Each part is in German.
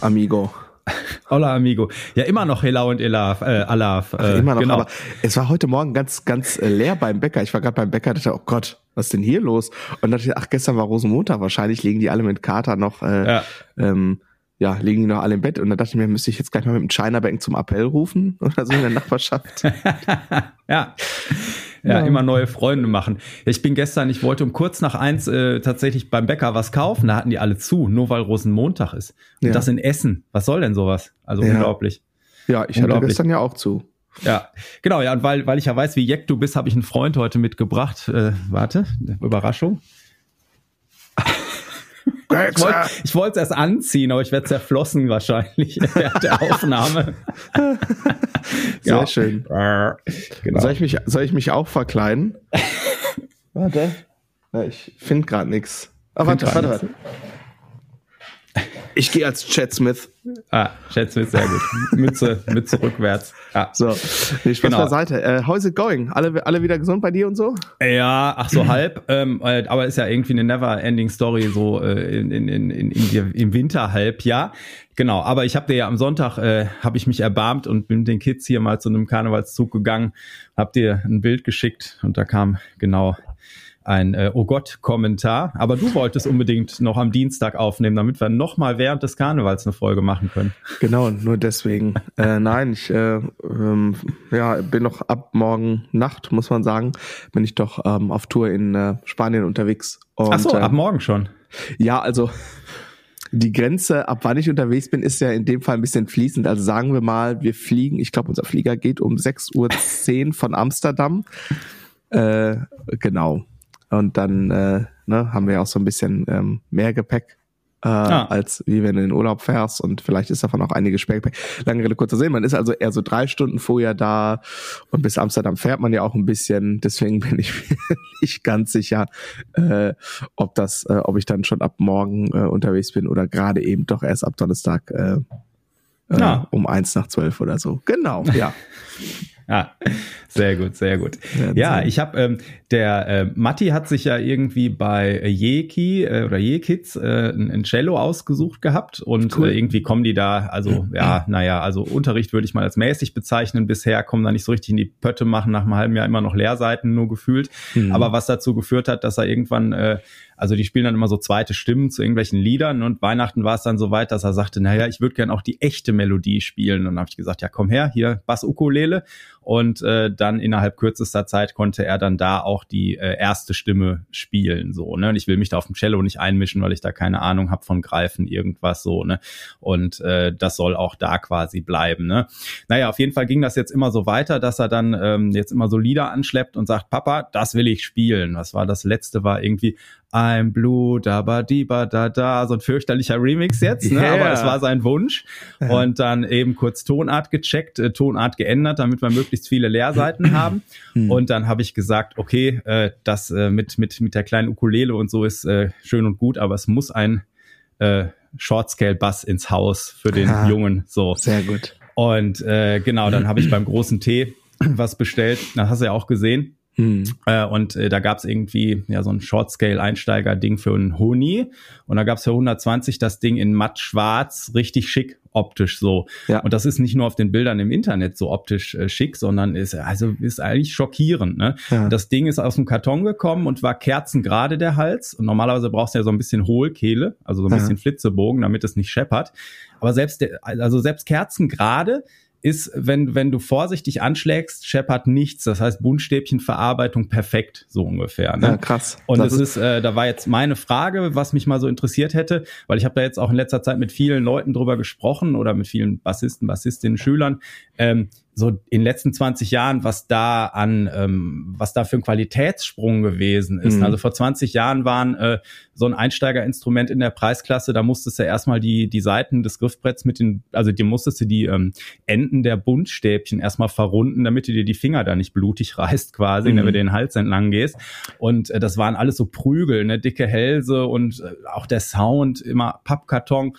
Amigo. Hola, amigo. Ja, immer noch Hela und Elaf, äh, Alaf. Äh, Ach, immer noch, genau. aber es war heute Morgen ganz, ganz äh, leer beim Bäcker. Ich war gerade beim Bäcker, dachte, oh Gott, was ist denn hier los? Und dachte, ach, gestern war Rosenmontag, wahrscheinlich liegen die alle mit Kater noch, äh, Ja. ähm, ja, liegen die noch alle im Bett. Und da dachte ich mir, müsste ich jetzt gleich mal mit dem China Bank zum Appell rufen oder so in der Nachbarschaft. Ja. Ja, immer neue Freunde machen. Ich bin gestern, ich wollte um kurz nach eins äh, tatsächlich beim Bäcker was kaufen, da hatten die alle zu, nur weil Rosenmontag ist. Und Ja. das in Essen. Was soll denn sowas? Also Ja. unglaublich. Ja, ich hatte Unglaublich. gestern ja auch zu. Ja, genau, ja, und weil, weil ich ja weiß, wie jeck du bist, habe ich einen Freund heute mitgebracht. Äh, warte, Überraschung. Ich wollte ich wollte es erst anziehen, aber ich werde zerflossen wahrscheinlich während der Aufnahme. Sehr schön. Genau. Soll ich mich, soll ich mich auch verkleiden? Warte. Ja, ich finde gerade nichts. Ah, warte, warte, warte. Ich gehe als Chad Smith. Ah, schätze mich sehr gut. Mütze, Mütze rückwärts. Ja. So, nee, Spaß Genau. beiseite. Äh, how's it going? Alle, alle wieder gesund bei dir und so? Ja, ach so halb, ähm, äh, aber ist ja irgendwie eine never-ending Story so äh, in, in, in, in, in, im Winter halb, ja. Genau, aber ich habe dir ja am Sonntag äh, habe ich mich erbarmt und bin mit den Kids hier mal zu einem Karnevalszug gegangen, hab dir ein Bild geschickt und da kam genau ein äh, Oh Gott Kommentar. Aber du wolltest unbedingt noch am Dienstag aufnehmen, damit wir noch mal während des Karnevals eine Folge machen können. Genau, nur deswegen. äh, nein, ich äh, ähm, ja, bin noch ab morgen Nacht, muss man sagen, bin ich doch ähm, auf Tour in äh, Spanien unterwegs. Und, Ach so, äh, ab morgen schon. Ja, also die Grenze, ab wann ich unterwegs bin, ist ja in dem Fall ein bisschen fließend. Also sagen wir mal, wir fliegen, ich glaube, unser Flieger geht um 6.10 Uhr von Amsterdam. Äh, genau. Und dann äh, ne, haben wir ja auch so ein bisschen ähm, mehr Gepäck. Äh, Ah. als wie wenn du in den Urlaub fährst und vielleicht ist davon auch einiges Gepäck. Lange Rede, kurzer Sinn, man ist also eher so drei Stunden vorher da und bis Amsterdam fährt man ja auch ein bisschen, deswegen bin ich mir nicht ganz sicher, äh, ob das, äh, ob ich dann schon ab morgen äh, unterwegs bin oder gerade eben doch erst ab Donnerstag äh, äh, Ja. um eins nach zwölf oder so. Genau, ja. Ja, sehr gut, sehr gut. Ja, sehen. ich habe ähm, der äh, Matti hat sich ja irgendwie bei Jeki äh, oder Jekids äh, ein, ein Cello ausgesucht gehabt und Cool. äh, irgendwie kommen die da, also ja, naja, also Unterricht würde ich mal als mäßig bezeichnen. Bisher kommen da nicht so richtig in die Pötte, machen nach einem halben Jahr immer noch Lehrseiten nur gefühlt. Mhm. Aber was dazu geführt hat, dass er irgendwann, äh, also die spielen dann immer so zweite Stimmen zu irgendwelchen Liedern und Weihnachten war es dann so weit, dass er sagte, naja, ich würde gern auch die echte Melodie spielen. Und dann habe ich gesagt, ja, komm her, hier Bass-Ukulele. Und äh, dann innerhalb kürzester Zeit konnte er dann da auch die äh, erste Stimme spielen. So, ne? Und ich will mich da auf dem Cello nicht einmischen, weil ich da keine Ahnung habe von Greifen, irgendwas so, ne? Und äh, das soll auch da quasi bleiben. Ne? Naja, auf jeden Fall ging das jetzt immer so weiter, dass er dann ähm, jetzt immer so Lieder anschleppt und sagt, Papa, das will ich spielen. Was war das letzte? War irgendwie I'm blue, da ba di ba da da, so ein fürchterlicher Remix jetzt, ne? Yeah. aber es war sein Wunsch. Und dann eben kurz Tonart gecheckt, äh, Tonart geändert, damit wir möglichst viele Leerseiten haben. Und dann habe ich gesagt, okay, äh, das äh, mit, mit, mit der kleinen Ukulele und so ist äh, schön und gut, aber es muss ein äh, Short-Scale-Bass ins Haus für den Ah. Jungen. So. Sehr gut. Und äh, genau, dann habe ich beim großen Tee was bestellt. Das hast du ja auch gesehen. Hm. Äh, und äh, da gab's irgendwie ja so ein Short-Scale-Einsteiger-Ding für einen Honi. Und da gab's für 120 das Ding in matt schwarz, richtig schick optisch so. Ja. Und das ist nicht nur auf den Bildern im Internet so optisch äh, schick, sondern ist also ist eigentlich schockierend. Ne? Ja. Das Ding ist aus dem Karton gekommen und war kerzengerade der Hals. Und normalerweise brauchst du ja so ein bisschen Hohlkehle, also so ein Ja. bisschen Flitzebogen, damit es nicht scheppert. Aber selbst der, also selbst kerzengerade ist, wenn, wenn du vorsichtig anschlägst, scheppert nichts. Das heißt, Buntstäbchenverarbeitung perfekt, so ungefähr. Ne? Ja, krass. Und Das es ist, äh, da war jetzt meine Frage, was mich mal so interessiert hätte, weil ich habe da jetzt auch in letzter Zeit mit vielen Leuten drüber gesprochen oder mit vielen Bassisten, Bassistinnen, Schülern. Ähm, so in den letzten 20 Jahren, was da an, ähm, was da für ein Qualitätssprung gewesen ist. Mhm. Also vor 20 Jahren waren äh, so ein Einsteigerinstrument in der Preisklasse, da musstest du erstmal die, die Seiten des Griffbretts mit den, also die musstest du die ähm, Enden der Buntstäbchen erstmal verrunden, damit du dir die Finger da nicht blutig reißt quasi, mhm. damit du den Hals entlang gehst. Und äh, das waren alles so Prügel, ne, dicke Hälse und äh, auch der Sound, immer Pappkarton.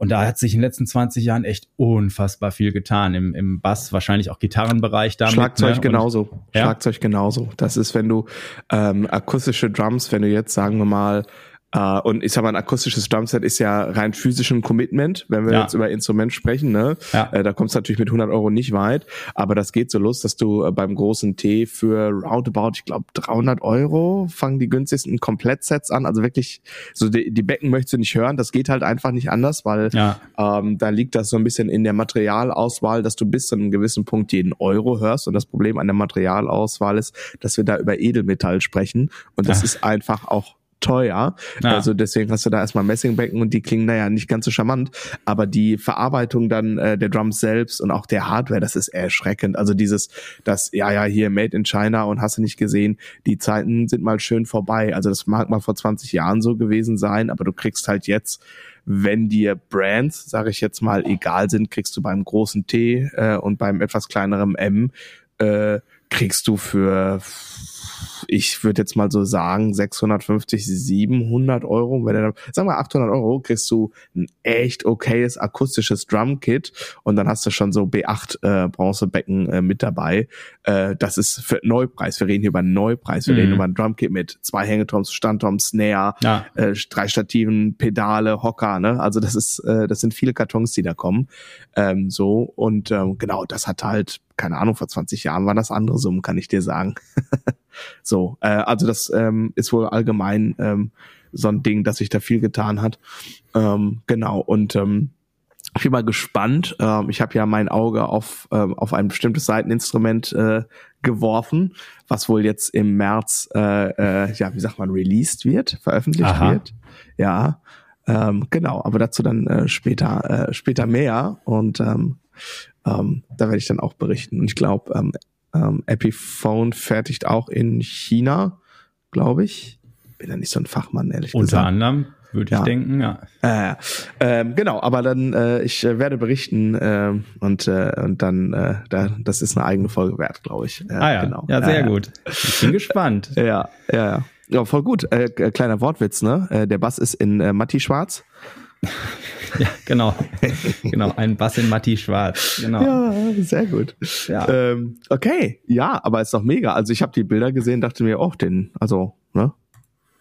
Und da hat sich in den letzten 20 Jahren echt unfassbar viel getan. Im, im Bass, wahrscheinlich auch Gitarrenbereich damit. Schlagzeug ne? genauso. Ja? Schlagzeug genauso. Das ist, wenn du ähm, akustische Drums, wenn du jetzt, sagen wir mal, Uh, und ich sag mal, ein akustisches Drumset ist ja rein physisch ein Commitment, wenn wir ja. jetzt über Instrument sprechen. Ne? Ja. Uh, da kommst du natürlich mit 100 Euro nicht weit, aber das geht so los, dass du uh, beim großen T für roundabout, ich glaube 300 Euro fangen die günstigsten Komplettsets an. Also wirklich, so die, die, Becken möchtest du nicht hören. Das geht halt einfach nicht anders, weil ja. ähm, da liegt das so ein bisschen in der Materialauswahl, dass du bis zu einem gewissen Punkt jeden Euro hörst. Und das Problem an der Materialauswahl ist, dass wir da über Edelmetall sprechen. Und das ist einfach auch teuer. Ja. Also deswegen hast du da erstmal Messingbecken und die klingen naja nicht ganz so charmant. Aber die Verarbeitung dann äh, der Drums selbst und auch der Hardware, das ist erschreckend. Also dieses, das, ja, ja, hier Made in China und hast du nicht gesehen, die Zeiten sind mal schön vorbei. Also das mag mal vor 20 Jahren so gewesen sein, aber du kriegst halt jetzt wenn dir Brands, sage ich jetzt mal, egal sind, kriegst du beim großen T äh, und beim etwas kleineren M äh, kriegst du für ich würde jetzt mal so sagen, 650, 700 Euro. Wenn du, sag mal 800 Euro, kriegst du ein echt okayes akustisches Drumkit und dann hast du schon so B8 äh, Bronzebecken äh, mit dabei. Äh, das ist für Neupreis. Wir reden hier über Neupreis. Wir mhm. reden über ein Drumkit mit zwei Hängetoms, Standtoms, Snare, ja. äh, drei Stativen, Pedale, Hocker. Ne? Also das ist, äh, das sind viele Kartons, die da kommen. Ähm, so und ähm, genau, das hat halt keine Ahnung, vor 20 Jahren waren das andere Summen, kann ich dir sagen. so, äh, also das ähm, ist wohl allgemein ähm, so ein Ding, dass sich da viel getan hat. Ähm, genau, und ähm, ich bin mal gespannt. Ähm, ich habe ja mein Auge auf, ähm, auf ein bestimmtes Seiteninstrument äh, geworfen, was wohl jetzt im März, äh, äh, ja, wie sagt man, released wird, veröffentlicht Aha. wird. Ja, ähm, genau, aber dazu dann äh, später, äh, später mehr. Und ähm, ähm, da werde ich dann auch berichten. Und ich glaube, ähm, ähm, Epiphone fertigt auch in China, glaube ich. Bin ja nicht so ein Fachmann, ehrlich Unter gesagt. Unter anderem würde ich ja. denken, ja. Äh, äh, genau, aber dann äh, ich äh, werde berichten äh, und äh, und dann äh, da, das ist eine eigene Folge wert, glaube ich. Äh, ah ja, genau. ja sehr äh, gut. Ich bin gespannt. Ja, ja, ja. Ja, voll gut. Äh, kleiner Wortwitz, ne? Äh, der Bass ist in äh, Matti Schwarz. Ja, genau. genau, ein Bass in Matti Schwarz. Genau. Ja, sehr gut. Ja. Ähm, okay, ja, aber ist doch mega. Also ich habe die Bilder gesehen, dachte mir, oh, den, also, ne?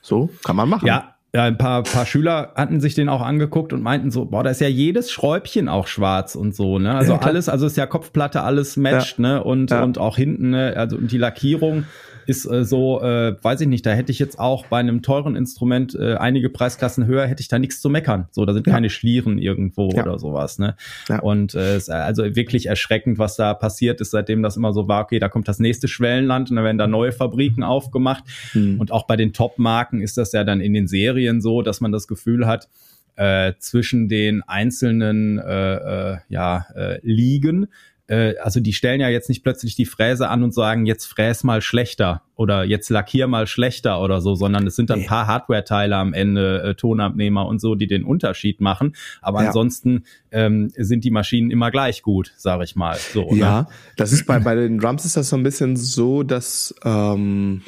So, kann man machen. Ja, ja, ein paar, paar Schüler hatten sich den auch angeguckt und meinten so, boah, da ist ja jedes Schräubchen auch schwarz und so, ne? Also ja, alles, also ist ja Kopfplatte, alles matcht, ja. ne? Und, ja. und auch hinten, ne? Also und die Lackierung ist äh, so, äh, weiß ich nicht, da hätte ich jetzt auch bei einem teuren Instrument äh, einige Preisklassen höher, hätte ich da nichts zu meckern. So, da sind ja. keine Schlieren irgendwo ja. oder sowas. Ne? Ja. Und äh, ist also wirklich erschreckend, was da passiert ist, seitdem das immer so war, okay, da kommt das nächste Schwellenland und dann werden da neue Fabriken aufgemacht. Mhm. Und auch bei den Top-Marken ist das ja dann in den Serien so, dass man das Gefühl hat, äh, zwischen den einzelnen äh, äh, ja, äh, Ligen äh, also die stellen ja jetzt nicht plötzlich die Fräse an und sagen, jetzt fräs mal schlechter oder jetzt lackier mal schlechter oder so, sondern es sind dann ein paar Hardware-Teile am Ende, äh, Tonabnehmer und so, die den Unterschied machen. Aber ja. ansonsten ähm, sind die Maschinen immer gleich gut, sage ich mal. So, ja, ne? das ist bei, bei den Drums ist das so ein bisschen so, dass ähm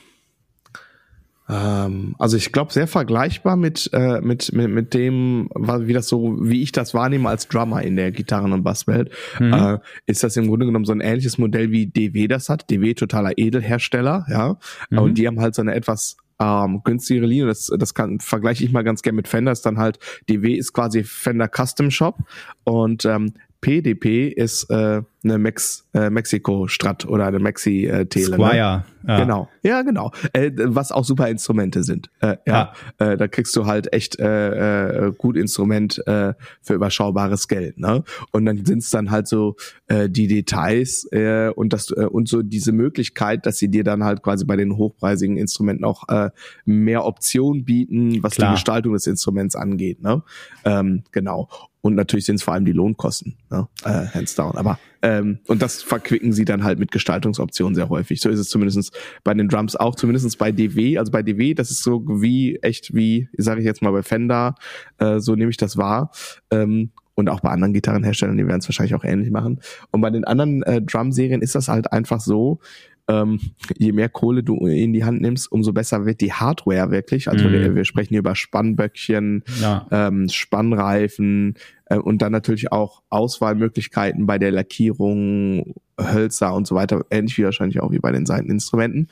ähm, also ich glaube sehr vergleichbar mit, äh, mit, mit, mit dem, wie das so, wie ich das wahrnehme als Drummer in der Gitarren- und Basswelt, mhm. äh, ist das im Grunde genommen so ein ähnliches Modell wie DW das hat. DW totaler Edelhersteller, ja. Mhm. Und die haben halt so eine etwas ähm, günstigere Linie. Das, das kann vergleiche ich mal ganz gerne mit Fender. Ist dann halt DW ist quasi Fender Custom Shop und ähm, PDP ist äh, eine Mex, äh, Mexiko-Strat oder eine Maxi-Tele. Ne? Squire. Ne? Ja. Genau. Ja, genau. Äh, was auch super Instrumente sind. Äh, ja. ja. Äh, da kriegst du halt echt äh, äh, gut Instrument äh, für überschaubares Geld. Ne? Und dann sind's dann halt so äh, die Details äh, und das äh, und so diese Möglichkeit, dass sie dir dann halt quasi bei den hochpreisigen Instrumenten auch äh, mehr Optionen bieten, was Klar. die Gestaltung des Instruments angeht. Ne? Ähm, genau. Und natürlich sind es vor allem die Lohnkosten, ne? äh, hands down. Aber ähm, und das verquicken sie dann halt mit Gestaltungsoptionen sehr häufig. So ist es zumindestens bei den Drums auch, zumindestens bei DW. Also bei DW, das ist so wie, echt wie, sage ich jetzt mal bei Fender, äh, so nehme ich das wahr. Ähm, und auch bei anderen Gitarrenherstellern, die werden es wahrscheinlich auch ähnlich machen. Und bei den anderen äh, Drum-Serien ist das halt einfach so, ähm, je mehr Kohle du in die Hand nimmst, umso besser wird die Hardware wirklich. Also mm. wir, wir, sprechen hier über Spannböckchen, ja. ähm, Spannreifen äh, und dann natürlich auch Auswahlmöglichkeiten bei der Lackierung, Hölzer und so weiter, ähnlich wie wahrscheinlich auch wie bei den Seiteninstrumenten.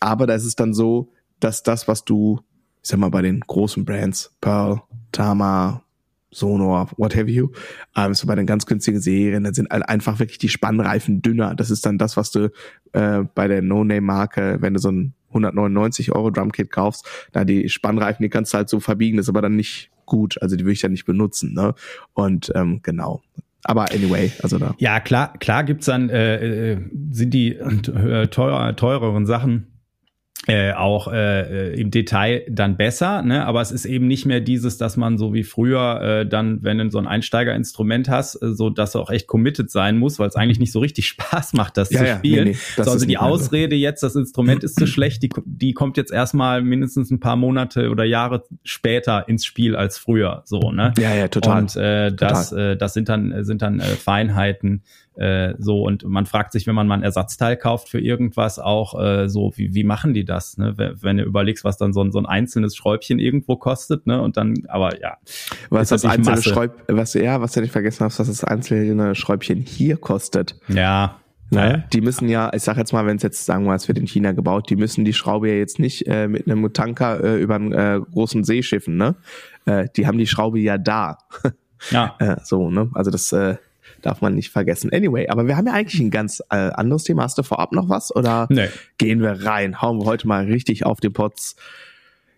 Aber da ist es dann so, dass das, was du, ich sag mal, bei den großen Brands, Pearl, Tama, Sonor, what have you. Ähm, so bei den ganz günstigen Serien, dann sind einfach wirklich die Spannreifen dünner. Das ist dann das, was du äh, bei der No-Name-Marke, wenn du so ein 199 Euro Drumkit kaufst, da die Spannreifen, die kannst du halt so verbiegen, das ist aber dann nicht gut. Also die würde ich ja nicht benutzen. Ne? Und ähm, genau. Aber anyway, also da. Ja, klar, klar gibt's dann, äh, äh sind die äh, teuer, teureren Sachen äh, auch äh, im Detail dann besser, ne? aber es ist eben nicht mehr dieses, dass man so wie früher äh, dann, wenn du so ein Einsteigerinstrument hast, äh, so dass du auch echt committed sein muss, weil es eigentlich nicht so richtig Spaß macht, das ja, zu spielen. Nee, nee, das so, also die Ausrede jetzt, das Instrument ist zu schlecht, die, die kommt jetzt erstmal mindestens ein paar Monate oder Jahre später ins Spiel als früher, so ne? Ja, ja, total. Und äh, das, total. äh, das sind dann sind dann äh, Feinheiten, äh, so, und man fragt sich, wenn man mal ein Ersatzteil kauft für irgendwas, auch äh, so, wie, wie machen die das? Ne? Wenn, wenn du überlegst, was dann so ein, so ein einzelnes Schräubchen irgendwo kostet, ne? Und dann, aber ja. Was das einzelne Schräub, was, ja, was du nicht vergessen hast, was das einzelne Schräubchen hier kostet. Ja. Ne? Die müssen ja, ich sag jetzt mal, wenn es jetzt sagen wir, es wird in China gebaut, die müssen die Schraube ja jetzt nicht äh, mit einem Tanker äh, über einen äh, großen See schiffen, ne? Äh, die haben die Schraube ja da. Ja. äh, so, ne? Also das äh, darf man nicht vergessen. Anyway, aber wir haben ja eigentlich ein ganz äh, anderes Thema. Hast du vorab noch was oder nee. gehen wir rein? Hauen wir heute mal richtig auf den Pots.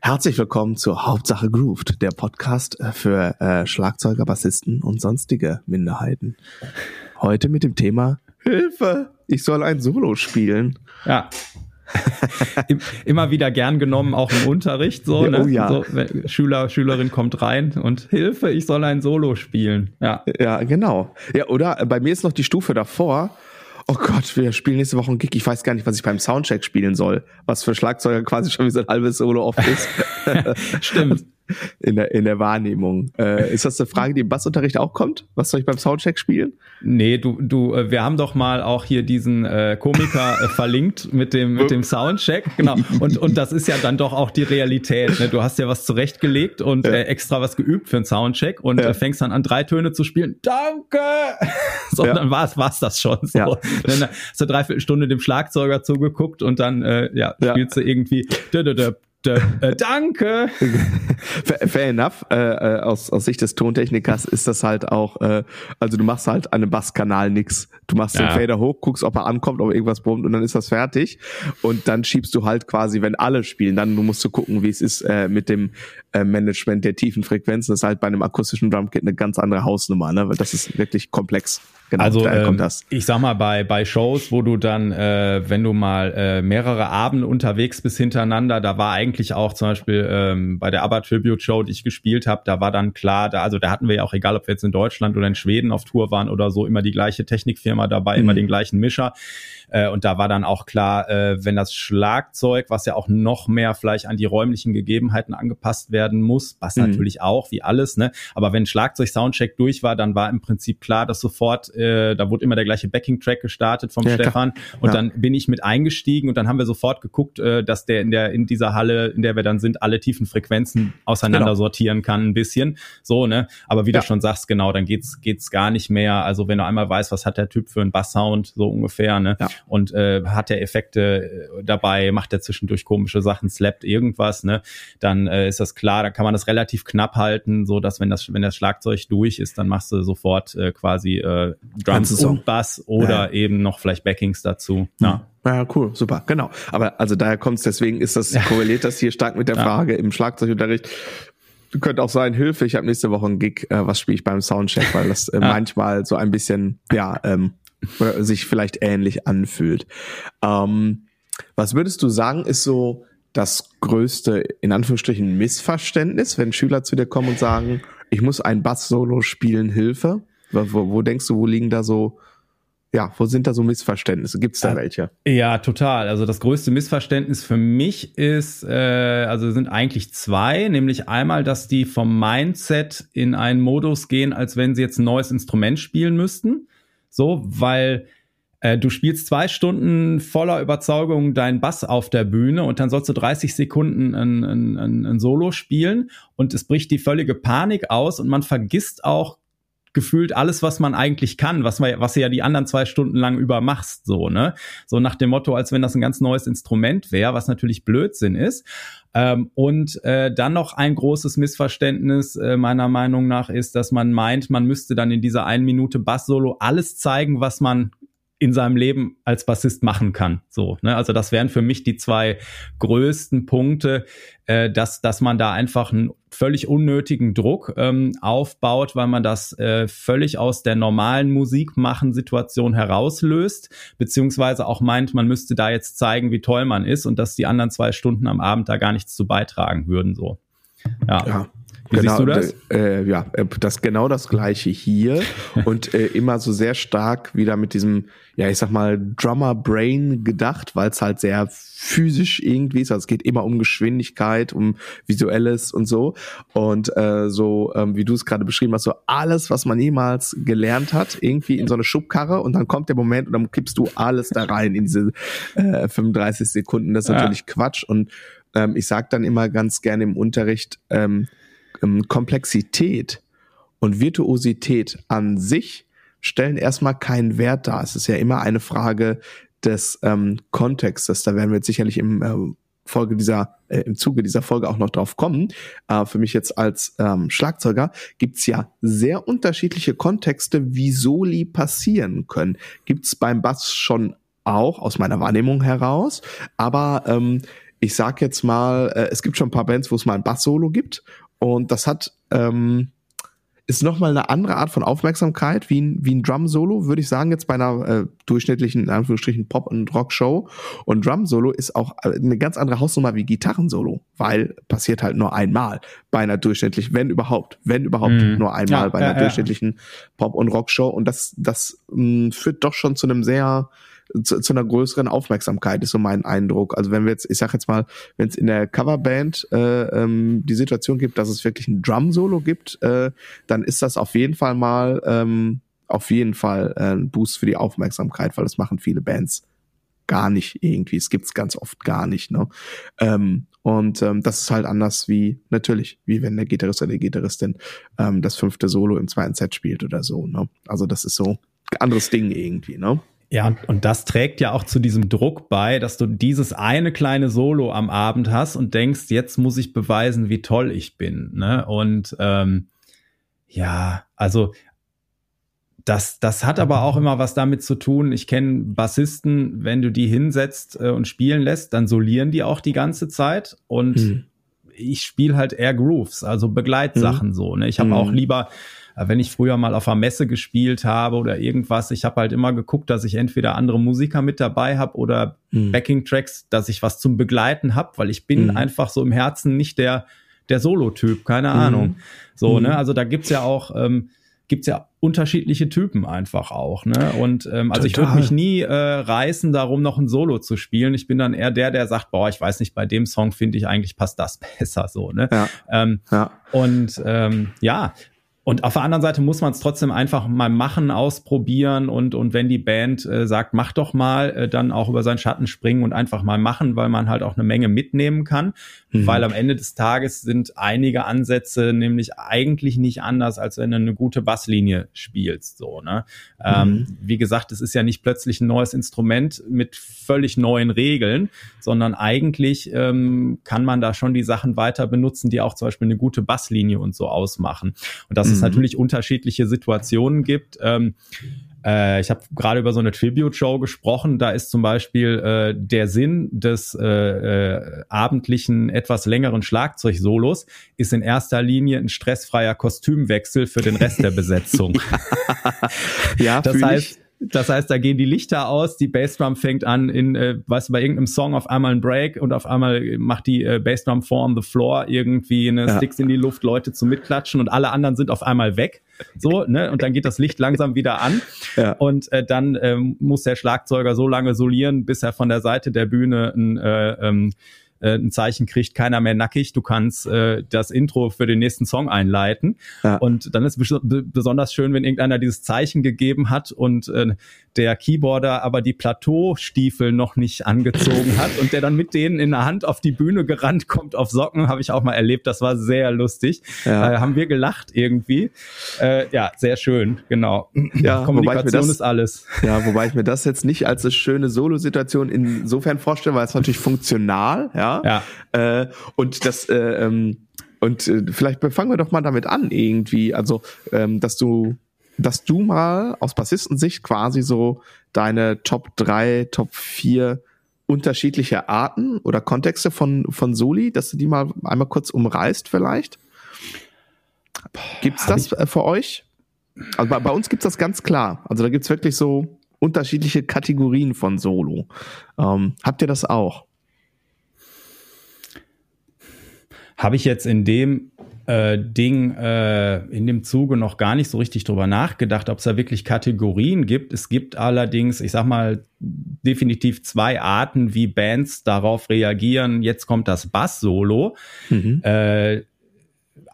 Herzlich willkommen zur Hauptsache Grooved, der Podcast äh, für äh, Schlagzeuger, Bassisten und sonstige Minderheiten. Heute mit dem Thema Hilfe, ich soll ein Solo spielen. Ja. immer wieder gern genommen, auch im Unterricht. So, ne? oh ja. so, Schüler, Schülerin kommt rein und Hilfe, ich soll ein Solo spielen. Ja, ja genau. Ja, oder bei mir ist noch die Stufe davor. Oh Gott, wir spielen nächste Woche ein Gig. Ich weiß gar nicht, was ich beim Soundcheck spielen soll. Was für Schlagzeuger quasi schon wie so ein halbes Solo oft ist. Stimmt in der, in der Wahrnehmung. Äh, ist das eine Frage, die im Bassunterricht auch kommt? Was soll ich beim Soundcheck spielen? Nee, du, du, äh, wir haben doch mal auch hier diesen äh, Komiker äh, verlinkt mit dem, mit dem Soundcheck. Genau. Und, und das ist ja dann doch auch die Realität. Ne? Du hast ja was zurechtgelegt und ja. äh, extra was geübt für einen Soundcheck und ja. äh, fängst dann an, drei Töne zu spielen. Danke! so, ja. dann war's, war's das schon. So. Ja. Dann hast du dreiviertel Stunde dem Schlagzeuger zugeguckt und dann äh, ja, spielst du irgendwie äh, danke. Fair enough. Äh, äh, aus, aus Sicht des Tontechnikers ist das halt auch, äh, also du machst halt an einem Basskanal nix. Du machst ja. den Fader hoch, guckst, ob er ankommt, ob irgendwas brummt und dann ist das fertig. Und dann schiebst du halt quasi, wenn alle spielen, dann musst du gucken, wie es ist äh, mit dem äh, Management der tiefen Frequenzen. Das ist halt bei einem akustischen Drumkit eine ganz andere Hausnummer, ne? Weil das ist wirklich komplex. Genau, also ähm, ich sag mal bei bei Shows, wo du dann, äh, wenn du mal äh, mehrere Abende unterwegs bist hintereinander, da war eigentlich auch zum Beispiel ähm, bei der ABBA Tribute Show, die ich gespielt habe, da war dann klar, da also da hatten wir ja auch egal, ob wir jetzt in Deutschland oder in Schweden auf Tour waren oder so, immer die gleiche Technikfirma dabei, mhm. immer den gleichen Mischer. Äh, und da war dann auch klar, äh, wenn das Schlagzeug, was ja auch noch mehr vielleicht an die räumlichen Gegebenheiten angepasst werden muss, was mhm. natürlich auch, wie alles, ne? Aber wenn Schlagzeug-Soundcheck durch war, dann war im Prinzip klar, dass sofort, äh, da wurde immer der gleiche Backing-Track gestartet vom ja, Stefan. Klar. Und ja. dann bin ich mit eingestiegen und dann haben wir sofort geguckt, äh, dass der in der, in dieser Halle, in der wir dann sind, alle tiefen Frequenzen auseinander genau. sortieren kann, ein bisschen. So, ne? Aber wie ja. du schon sagst, genau, dann geht's, geht's gar nicht mehr. Also wenn du einmal weißt, was hat der Typ für einen Bass-Sound, so ungefähr, ne? Ja und äh, hat er Effekte äh, dabei, macht er zwischendurch komische Sachen, slappt irgendwas, ne, dann äh, ist das klar, dann kann man das relativ knapp halten, so dass wenn das wenn das Schlagzeug durch ist, dann machst du sofort äh, quasi äh, Drums und Bass oder ja. eben noch vielleicht Backings dazu. Ja. Ja, cool, super, genau. Aber also daher kommt es, deswegen ist das, korreliert das hier stark mit der Frage im Schlagzeugunterricht. Könnte auch sein, Hilfe, ich habe nächste Woche einen Gig, äh, was spiele ich beim Soundcheck, weil das äh, manchmal so ein bisschen, ja, ähm, oder sich vielleicht ähnlich anfühlt. Ähm, was würdest du sagen, ist so das größte, in Anführungsstrichen, Missverständnis, wenn Schüler zu dir kommen und sagen, ich muss ein Bass-Solo spielen, Hilfe? Wo, wo denkst du, wo liegen da so ja, wo sind da so Missverständnisse? Gibt es da welche? Ja, total. Also das größte Missverständnis für mich ist, äh, also sind eigentlich zwei, nämlich einmal, dass die vom Mindset in einen Modus gehen, als wenn sie jetzt ein neues Instrument spielen müssten. So, weil äh, du spielst zwei Stunden voller Überzeugung deinen Bass auf der Bühne und dann sollst du 30 Sekunden ein, ein, ein, ein Solo spielen und es bricht die völlige Panik aus und man vergisst auch gefühlt alles, was man eigentlich kann, was, man, was du ja die anderen zwei Stunden lang über machst, so, ne? So nach dem Motto, als wenn das ein ganz neues Instrument wäre, was natürlich Blödsinn ist. Ähm, und äh, dann noch ein großes Missverständnis äh, meiner Meinung nach ist, dass man meint, man müsste dann in dieser einen Minute Bass-Solo alles zeigen, was man in seinem Leben als Bassist machen kann. So, ne? Also das wären für mich die zwei größten Punkte, äh, dass, dass man da einfach einen völlig unnötigen Druck ähm, aufbaut, weil man das äh, völlig aus der normalen Musikmachen-Situation herauslöst, beziehungsweise auch meint, man müsste da jetzt zeigen, wie toll man ist und dass die anderen zwei Stunden am Abend da gar nichts zu beitragen würden. So. Ja. ja. Wie genau, siehst du das? Äh, ja, äh, das genau das gleiche hier und äh, immer so sehr stark wieder mit diesem, ja, ich sag mal, Drummer Brain gedacht, weil es halt sehr physisch irgendwie ist. Also es geht immer um Geschwindigkeit, um visuelles und so. Und äh, so, ähm, wie du es gerade beschrieben hast, so alles, was man jemals gelernt hat, irgendwie in so eine Schubkarre und dann kommt der Moment und dann kippst du alles da rein in diese äh, 35 Sekunden. Das ist ja. natürlich Quatsch. Und ähm, ich sag dann immer ganz gerne im Unterricht, ähm, ähm, Komplexität und Virtuosität an sich stellen erstmal keinen Wert dar. Es ist ja immer eine Frage des ähm, Kontextes. Da werden wir jetzt sicherlich im äh, Folge dieser, äh, im Zuge dieser Folge auch noch drauf kommen. Äh, für mich jetzt als ähm, Schlagzeuger gibt's ja sehr unterschiedliche Kontexte, wie Soli passieren können. Gibt's beim Bass schon auch aus meiner Wahrnehmung heraus, aber ähm, ich sag jetzt mal, äh, es gibt schon ein paar Bands, wo es mal ein Bass-Solo gibt und das hat, ähm, ist nochmal eine andere Art von Aufmerksamkeit wie ein, wie ein Drum-Solo, würde ich sagen, jetzt bei einer äh, durchschnittlichen, in Anführungsstrichen, Pop- und Rock-Show. Und Drum-Solo ist auch äh, eine ganz andere Hausnummer wie Gitarren-Solo, weil passiert halt nur einmal bei einer durchschnittlichen, wenn überhaupt, wenn überhaupt mm. nur einmal ja, bei einer ja, durchschnittlichen Pop- und Rock-Show. Und das, das mh, führt doch schon zu einem sehr zu, zu einer größeren Aufmerksamkeit, ist so mein Eindruck. Also wenn wir jetzt, ich sag jetzt mal, wenn es in der Coverband äh, ähm, die Situation gibt, dass es wirklich ein Drum-Solo gibt, äh, dann ist das auf jeden Fall mal ähm, auf jeden Fall äh, ein Boost für die Aufmerksamkeit, weil das machen viele Bands gar nicht irgendwie. Es gibt's ganz oft gar nicht. Ne? Ähm, und ähm, das ist halt anders wie natürlich, wie wenn der Gitarrist oder die Gitarristin ähm, das fünfte Solo im zweiten Set spielt oder so. Ne? Also das ist so anderes Ding irgendwie. Ne? Ja, und, und das trägt ja auch zu diesem Druck bei, dass du dieses eine kleine Solo am Abend hast und denkst, jetzt muss ich beweisen, wie toll ich bin. Ne? Und ähm, ja, also das, das hat aber auch immer was damit zu tun. Ich kenne Bassisten, wenn du die hinsetzt äh, und spielen lässt, dann solieren die auch die ganze Zeit. Und mhm. ich spiele halt eher Grooves, also Begleitsachen mhm. so. Ne? Ich habe mhm. auch lieber wenn ich früher mal auf einer Messe gespielt habe oder irgendwas, ich habe halt immer geguckt, dass ich entweder andere Musiker mit dabei habe oder mhm. Backing-Tracks, dass ich was zum Begleiten habe, weil ich bin mhm. einfach so im Herzen nicht der, der Solo-Typ, keine mhm. Ahnung. So, ne? Mhm. Also da gibt's ja auch, ähm, gibt's ja unterschiedliche Typen einfach auch. Ne? Und ähm, also Total. ich würde mich nie äh, reißen, darum noch ein Solo zu spielen. Ich bin dann eher der, der sagt, boah, ich weiß nicht, bei dem Song finde ich eigentlich passt das besser so. Ne? Ja. Ähm, ja. Und ähm, ja, und auf der anderen Seite muss man es trotzdem einfach mal machen, ausprobieren und, und wenn die Band äh, sagt, mach doch mal, äh, dann auch über seinen Schatten springen und einfach mal machen, weil man halt auch eine Menge mitnehmen kann. Mhm. Weil am Ende des Tages sind einige Ansätze nämlich eigentlich nicht anders, als wenn du eine gute Basslinie spielst. So, ne? Ähm, mhm. Ähm, wie gesagt, es ist ja nicht plötzlich ein neues Instrument mit völlig neuen Regeln, sondern eigentlich ähm, kann man da schon die Sachen weiter benutzen, die auch zum Beispiel eine gute Basslinie und so ausmachen. Und das mhm. es natürlich unterschiedliche Situationen gibt. Ähm, äh, ich habe gerade über so eine Tribute-Show gesprochen. Da ist zum Beispiel äh, der Sinn des äh, äh, abendlichen, etwas längeren Schlagzeugsolos ist in erster Linie ein stressfreier Kostümwechsel für den Rest der Besetzung. ja, das heißt, Das heißt, da gehen die Lichter aus, die Bassdrum fängt an in, äh, weißt du, bei irgendeinem Song auf einmal ein Break und auf einmal macht die äh, Bassdrum four on the floor irgendwie eine ja. Sticks in die Luft, Leute zum Mitklatschen und alle anderen sind auf einmal weg. So, ne? Und dann geht das Licht langsam wieder an. Ja. Und äh, dann ähm, muss der Schlagzeuger so lange solieren, bis er von der Seite der Bühne ein äh, ähm, äh, ein Zeichen kriegt, keiner mehr nackig, du kannst äh, das Intro für den nächsten Song einleiten. Ja. Und dann ist es besonders schön, wenn irgendeiner dieses Zeichen gegeben hat und äh, der Keyboarder aber die Plateaustiefel noch nicht angezogen hat und der dann mit denen in der Hand auf die Bühne gerannt kommt auf Socken, habe ich auch mal erlebt. Das war sehr lustig. Ja. Äh, haben wir gelacht irgendwie. Äh, ja, sehr schön, genau. Ja, Kommunikation das, ist alles. Ja, wobei ich mir das jetzt nicht als eine schöne Solo-Situation insofern vorstelle, weil es natürlich funktional, ja. Ja. Äh, und das äh, ähm, und äh, vielleicht fangen wir doch mal damit an irgendwie, also ähm, dass du dass du mal aus Bassistensicht quasi so deine Top 3, Top 4 unterschiedliche Arten oder Kontexte von, von Soli, dass du die mal einmal kurz umreißt vielleicht? Gibt's das ich? für euch? Also bei, bei uns gibt's das ganz klar. Also da gibt's wirklich so unterschiedliche Kategorien von Solo. Ähm, habt ihr das auch? Habe ich jetzt in dem äh, Ding äh, in dem Zuge noch gar nicht so richtig drüber nachgedacht, ob es da wirklich Kategorien gibt. Es gibt allerdings, ich sag mal, definitiv zwei Arten, wie Bands darauf reagieren. Jetzt kommt das Bass-Solo. Mhm. Äh,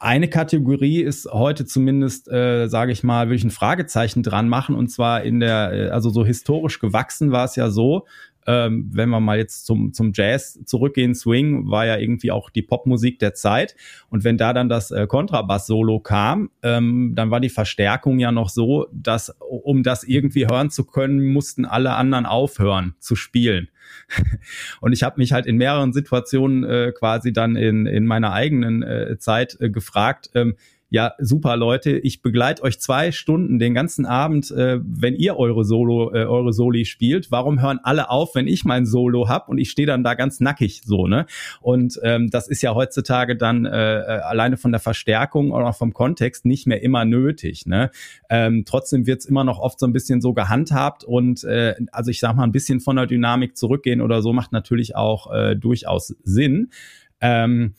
eine Kategorie ist heute zumindest, äh, sage ich mal, würde ich ein Fragezeichen dran machen. Und zwar in der, äh, also so historisch gewachsen war es ja so, ähm, wenn wir mal jetzt zum, zum Jazz zurückgehen, Swing war ja irgendwie auch die Popmusik der Zeit. Und wenn da dann das äh, Kontrabass-Solo kam, ähm, dann war die Verstärkung ja noch so, dass, um das irgendwie hören zu können, mussten alle anderen aufhören zu spielen. Und ich habe mich halt in mehreren Situationen äh, quasi dann in, in meiner eigenen äh, Zeit äh, gefragt, ähm, ja, super Leute, ich begleite euch zwei Stunden den ganzen Abend, äh, wenn ihr eure Solo, äh, eure Soli spielt. Warum hören alle auf, wenn ich mein Solo hab und ich stehe dann da ganz nackig so, ne? Und ähm, das ist ja heutzutage dann äh, äh alleine von der Verstärkung oder vom Kontext nicht mehr immer nötig, ne? Ähm, trotzdem wird's immer noch oft so ein bisschen so gehandhabt und äh, also ich sag mal ein bisschen von der Dynamik zurückgehen oder so macht natürlich auch äh, durchaus Sinn. Ähm,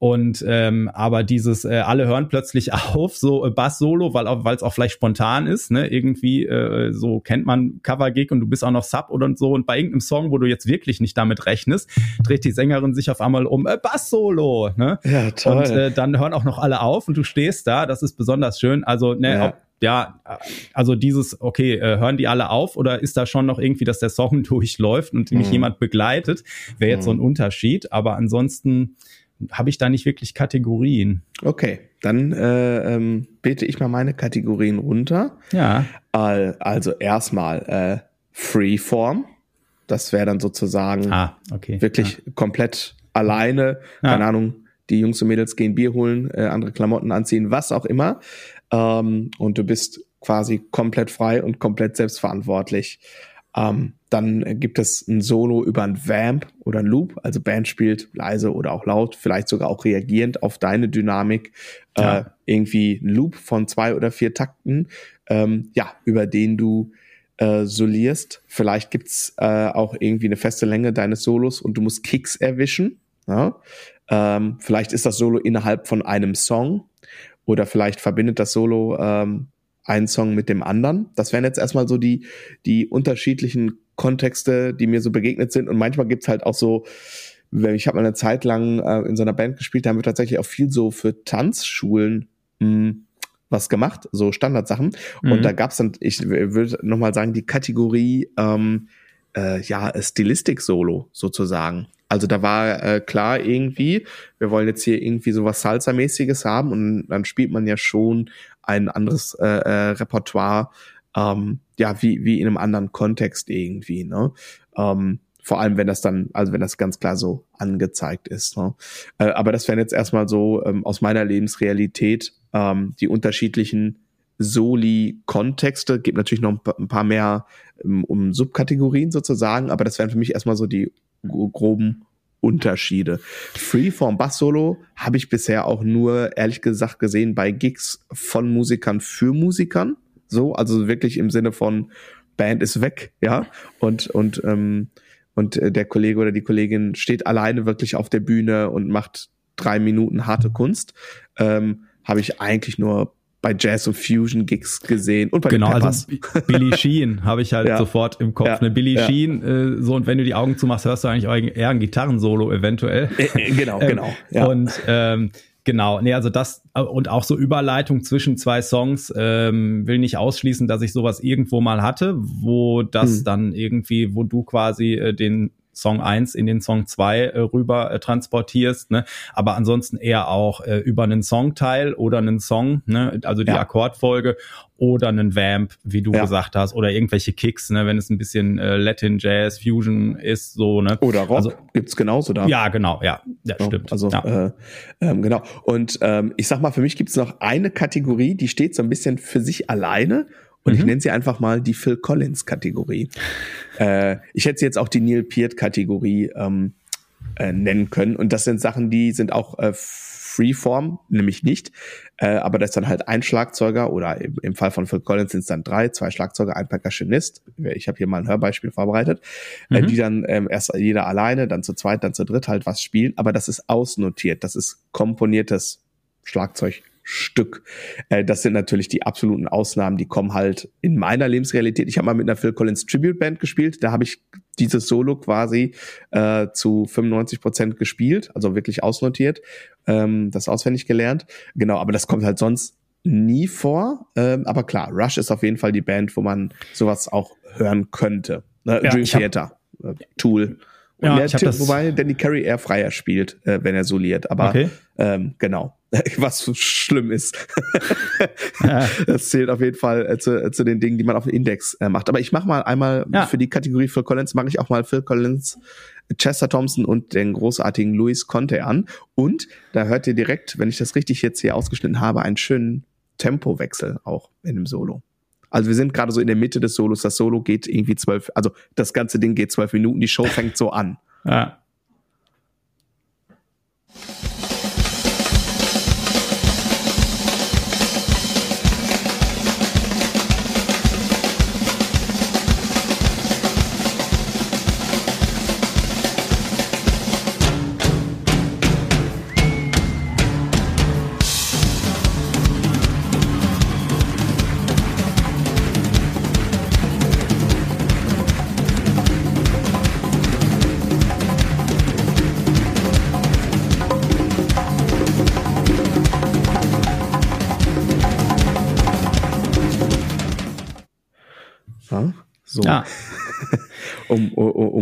und ähm, aber dieses äh, alle hören plötzlich auf, so äh, Bass Solo, weil es auch vielleicht spontan ist, ne? Irgendwie äh, so kennt man Cover Gig und du bist auch noch Sub oder so und bei irgendeinem Song, wo du jetzt wirklich nicht damit rechnest, dreht die Sängerin sich auf einmal um äh, Bass Solo, ne? Ja, toll. Und äh, dann hören auch noch alle auf und du stehst da, das ist besonders schön. Also ne, ja. ob, ja, also dieses, okay, äh, hören die alle auf oder ist da schon noch irgendwie, dass der Song durchläuft und mich mhm. jemand begleitet, wäre jetzt mhm. so ein Unterschied. Aber ansonsten habe ich da nicht wirklich Kategorien. Okay, dann äh, ähm, bete ich mal meine Kategorien runter. Ja. Also erstmal äh, Freeform. Das wäre dann sozusagen ah, okay. wirklich ja. komplett alleine. Ja. Keine Ahnung, die Jungs und Mädels gehen Bier holen, äh, andere Klamotten anziehen, was auch immer. Ähm, und du bist quasi komplett frei und komplett selbstverantwortlich. Ähm, dann gibt es ein Solo über ein Vamp oder ein Loop, also Band spielt leise oder auch laut, vielleicht sogar auch reagierend auf deine Dynamik. Ja. Äh, irgendwie ein Loop von zwei oder vier Takten, ähm, ja, über den du äh, solierst. Vielleicht gibt's äh, auch irgendwie eine feste Länge deines Solos und du musst Kicks erwischen. Ja? Ähm, vielleicht ist das Solo innerhalb von einem Song oder vielleicht verbindet das Solo ähm, einen Song mit dem anderen. Das wären jetzt erstmal so die, die unterschiedlichen Kontexte, die mir so begegnet sind. Und manchmal gibt's halt auch so, ich habe mal eine Zeit lang äh, in so einer Band gespielt, da haben wir tatsächlich auch viel so für Tanzschulen mh, hm, was gemacht, so Standardsachen. Mhm. Und da gab's dann, ich würde nochmal sagen, die Kategorie ähm, äh, ja, Stilistik-Solo sozusagen. Also da war äh, klar irgendwie, wir wollen jetzt hier irgendwie sowas Salsa-mäßiges haben und dann spielt man ja schon ein anderes äh, äh, Repertoire, ähm, ja, wie, wie in einem anderen Kontext irgendwie, ne? Ähm, vor allem, wenn das dann, also wenn das ganz klar so angezeigt ist. Ne? Äh, aber das wären jetzt erstmal so ähm, aus meiner Lebensrealität ähm, die unterschiedlichen Soli-Kontexte. Gibt natürlich noch ein paar mehr um, um Subkategorien sozusagen, aber das wären für mich erstmal so die groben Unterschiede. Freeform Bass Solo habe ich bisher auch nur ehrlich gesagt gesehen bei Gigs von Musikern für Musikern. So, also wirklich im Sinne von Band ist weg, ja, und und ähm, und äh, der Kollege oder die Kollegin steht alleine wirklich auf der Bühne und macht drei Minuten harte Kunst, ähm, habe ich eigentlich nur bei Jazz und Fusion Gigs gesehen und bei genau, also Billy Sheen habe ich halt ja. sofort im Kopf. Ja. Ne? Billy ja. Sheen, äh, so und wenn du die Augen zumachst, hörst du eigentlich eher ein Gitarrensolo eventuell. Äh, äh genau, ähm, genau. Ja. Und ähm, Genau, nee, also das äh, und auch so Überleitung zwischen zwei Songs ähm, will nicht ausschließen, dass ich sowas irgendwo mal hatte, wo das hm. dann irgendwie, wo du quasi äh, den Song 1 in den Song 2 äh, rüber äh, transportierst, ne? aber ansonsten eher auch äh, über einen Songteil oder einen Song, ne? also die ja. Akkordfolge oder einen Vamp, wie du ja. gesagt hast, oder irgendwelche Kicks, ne? wenn es ein bisschen äh, Latin, Jazz, Fusion ist, so, ne? Oder Rock also, gibt's genauso da. Ja, genau, ja, ja, ja stimmt. Also ja. Äh, ähm, genau. Und ähm, ich sag mal, für mich gibt's noch eine Kategorie, die steht so ein bisschen für sich alleine und mhm. ich nenne sie einfach mal die Phil Collins Kategorie. äh, ich hätte sie jetzt auch die Neil Peart Kategorie ähm, äh, nennen können. Und das sind Sachen, die sind auch äh, Freeform, nämlich nicht. Äh, aber das ist dann halt ein Schlagzeuger oder im, im Fall von Phil Collins sind es dann drei, zwei Schlagzeuger, ein Percussionist. Ich habe hier mal ein Hörbeispiel vorbereitet, äh, mhm. äh, die dann ähm, erst jeder alleine, dann zu zweit, dann zu dritt halt was spielen. Aber das ist ausnotiert, das ist komponiertes Schlagzeug Stück. Äh, das sind natürlich die absoluten Ausnahmen, die kommen halt in meiner Lebensrealität. Ich habe mal mit einer Phil Collins Tribute Band gespielt, da habe ich dieses Solo quasi äh, zu 95 Prozent gespielt, also wirklich ausnotiert, ähm, das auswendig gelernt. Genau, aber das kommt halt sonst nie vor. Ähm, aber klar, Rush ist auf jeden Fall die Band, wo man sowas auch hören könnte. Ne? Ja, Dream Theater, äh, Tool. Und ja, ich Tipp, wobei Danny Carey eher freier spielt, äh, wenn er soliert. Aber okay. ähm, genau, was schlimm ist. ja. Das zählt auf jeden Fall äh, zu, äh, zu den Dingen, die man auf dem Index äh, macht. Aber ich mache mal einmal ja. für die Kategorie Phil Collins, mache ich auch mal Phil Collins, Chester Thompson und den großartigen Louis Conte an. Und da hört ihr direkt, wenn ich das richtig jetzt hier ausgeschnitten habe, einen schönen Tempowechsel auch in dem Solo. Also wir sind gerade so in der Mitte des Solos. Das Solo geht irgendwie zwölf, also das ganze Ding geht zwölf Minuten. Die Show fängt so an. Ja.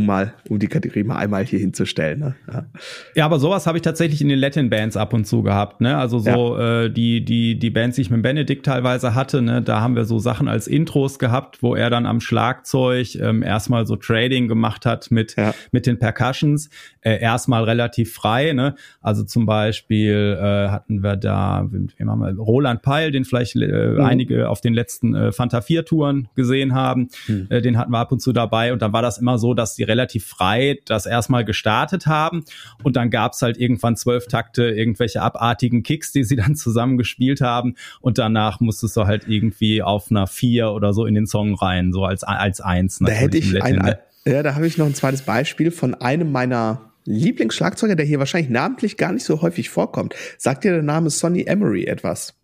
Um, mal, um die Kategorie mal einmal hier hinzustellen. Ne? Ja. ja, aber sowas habe ich tatsächlich in den Latin Bands ab und zu gehabt. Ne? Also so ja. äh, die die die Bands, die ich mit Benedikt teilweise hatte. Ne? Da haben wir so Sachen als Intros gehabt, wo er dann am Schlagzeug ähm, erstmal so Trading gemacht hat mit ja. mit den Percussions. Äh, erstmal relativ frei. Ne? Also zum Beispiel äh, hatten wir da wem haben wir, Roland Peil, den vielleicht äh, mhm. einige auf den letzten äh, Fanta 4 Touren gesehen haben. Mhm. Äh, den hatten wir ab und zu dabei und dann war das immer so, dass sie relativ frei das erstmal gestartet haben und dann gab's halt irgendwann zwölf Takte, irgendwelche abartigen Kicks, die sie dann zusammen gespielt haben und danach musstest du halt irgendwie auf einer vier oder so in den Song rein, so als, als eins. Da hätte ich ein, ja, da habe ich noch ein zweites Beispiel von einem meiner Lieblingsschlagzeuger, der hier wahrscheinlich namentlich gar nicht so häufig vorkommt. Sagt dir der Name Sonny Emery etwas?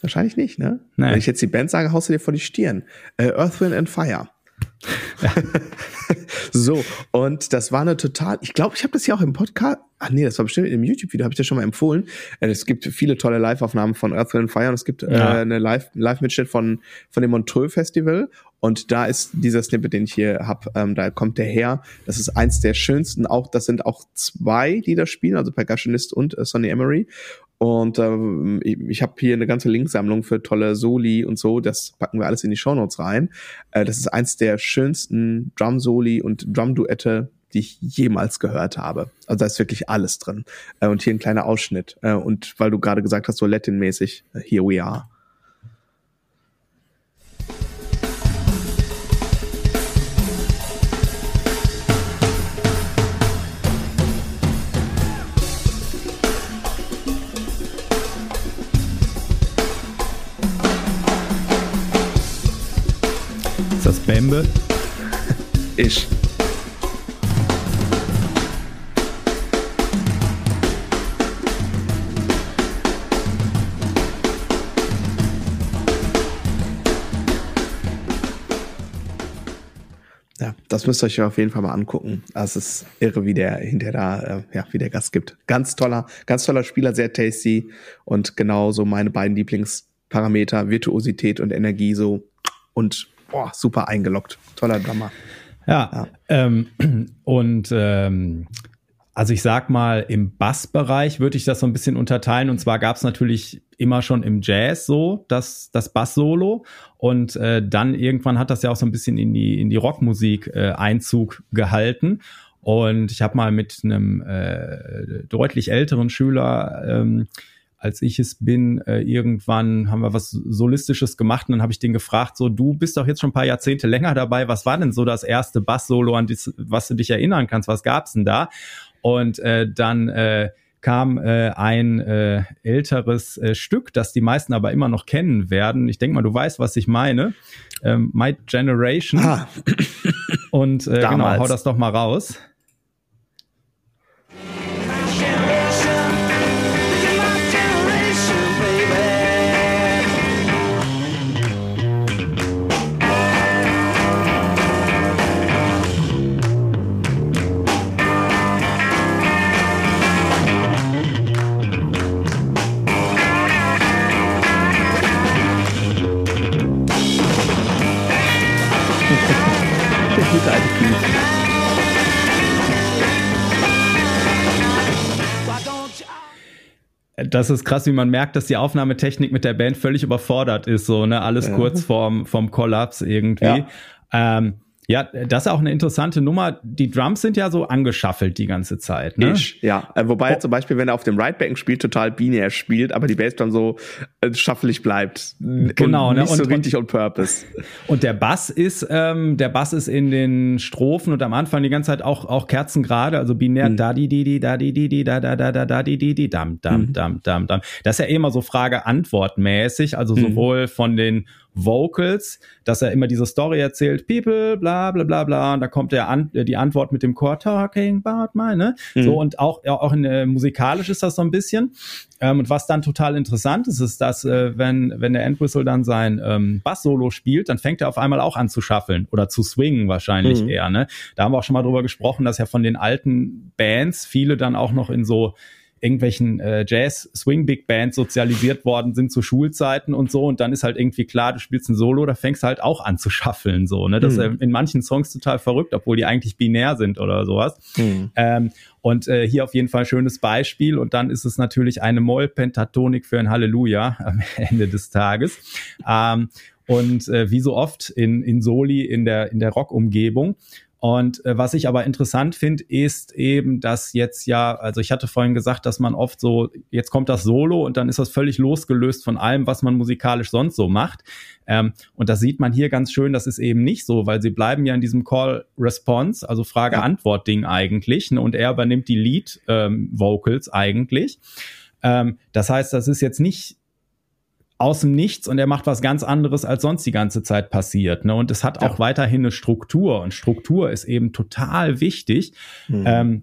Wahrscheinlich nicht, ne? Nein. Wenn ich jetzt die Band sage, haust du dir vor die Stirn. Äh, Earth, Wind and Fire. Ja. so, und das war eine total, ich glaube, ich habe das ja auch im Podcast, ach nee, das war bestimmt in dem YouTube-Video, habe ich das schon mal empfohlen. Äh, es gibt viele tolle Live-Aufnahmen von Earth, Wind and Fire und es gibt ja. äh, eine Live-Mitschnitt von, von dem Montreux Festival und da ist dieser Snippet, den ich hier hab, ähm, da kommt der her. Das ist eins der schönsten, auch das sind auch zwei, die da spielen, also Percussionist und äh, Sonny Emery. Und ähm, ich, ich habe hier eine ganze Linksammlung für tolle Soli und so. Das packen wir alles in die Shownotes rein. Äh, das ist eins der schönsten Drum-Soli und Drum-Duette, die ich jemals gehört habe. Also da ist wirklich alles drin. Äh, und hier ein kleiner Ausschnitt. Äh, und weil du gerade gesagt hast, so Latin-mäßig, äh, here we are. Ich. Ja, das müsst ihr euch auf jeden Fall mal angucken. Es ist irre, wie der hinter da, äh, ja, wie der Gast gibt. Ganz toller, ganz toller Spieler, sehr tasty und genauso meine beiden Lieblingsparameter, Virtuosität und Energie so und boah, super eingeloggt. Toller Drummer. Ja, ja. Ähm, und ähm, also ich sag mal, im Bassbereich würde ich das so ein bisschen unterteilen. Und zwar gab es natürlich immer schon im Jazz so das, das Bass-Solo. Und äh, dann irgendwann hat das ja auch so ein bisschen in die, in die Rockmusik äh, Einzug gehalten. Und ich habe mal mit einem äh, deutlich älteren Schüler, ähm, als ich es bin, äh, irgendwann haben wir was Solistisches gemacht und dann habe ich den gefragt, so, du bist doch jetzt schon ein paar Jahrzehnte länger dabei, was war denn so das erste Bass-Solo, an das, was du dich erinnern kannst, was gab's denn da? Und äh, dann äh, kam äh, ein äh, älteres äh, Stück, das die meisten aber immer noch kennen werden. Ich denke mal, du weißt, was ich meine. Ähm, My Generation. Ah. Und äh, genau, hau das doch mal raus. Das ist krass, wie man merkt, dass die Aufnahmetechnik mit der Band völlig überfordert ist, so, ne, alles ja. kurz vorm, vom Kollaps irgendwie. Ja. Ähm, ja, das ist auch eine interessante Nummer. Die Drums sind ja so angeschaffelt die ganze Zeit. Ne? Ich, ja. Äh, wobei oh. zum Beispiel, wenn er auf dem Ridebacken spielt, total binär spielt, aber die Bassdrum so äh, schaffelig bleibt. Genau, und ne? nicht und, so richtig on purpose. Und der Bass ist, ähm, der Bass ist in den Strophen und am Anfang die ganze Zeit auch auch kerzengerade, also binär mhm. da di di di da di di di da da da da da di di di dam dam mhm. dam dam dam. Das ist ja eh immer so Frage-Antwort mäßig, also mhm. sowohl von den Vocals, dass er immer diese Story erzählt, People, bla bla bla bla, und da kommt der An die Antwort mit dem Chor Talking about my, ne? Mhm. So und auch, auch in, äh, musikalisch ist das so ein bisschen. Ähm, und was dann total interessant ist, ist, dass äh, wenn, wenn der Endwhistle dann sein ähm, Bass-Solo spielt, dann fängt er auf einmal auch an zu schaffeln oder zu swingen wahrscheinlich mhm. eher, ne? Da haben wir auch schon mal drüber gesprochen, dass ja von den alten Bands viele dann auch noch in so irgendwelchen äh, Jazz-Swing-Big-Bands sozialisiert worden sind zu Schulzeiten und so. Und dann ist halt irgendwie klar, du spielst ein Solo, da fängst du halt auch an zu schaffeln. So, ne? Das mhm. ist in manchen Songs total verrückt, obwohl die eigentlich binär sind oder sowas. Mhm. Ähm, und äh, hier auf jeden Fall ein schönes Beispiel. Und dann ist es natürlich eine Moll-Pentatonik für ein Halleluja am Ende des Tages. Ähm, und äh, wie so oft in, in Soli in der, in der Rock-Umgebung. Und äh, was ich aber interessant finde, ist eben, dass jetzt ja, also ich hatte vorhin gesagt, dass man oft so, jetzt kommt das Solo und dann ist das völlig losgelöst von allem, was man musikalisch sonst so macht. Ähm, und das sieht man hier ganz schön, das ist eben nicht so, weil sie bleiben ja in diesem Call-Response, also Frage-Antwort-Ding eigentlich. Ne, und er übernimmt die Lead-Vocals ähm, eigentlich. Ähm, das heißt, das ist jetzt nicht aus dem Nichts und er macht was ganz anderes, als sonst die ganze Zeit passiert. Ne? Und es hat auch weiterhin eine Struktur und Struktur ist eben total wichtig, mhm. ähm,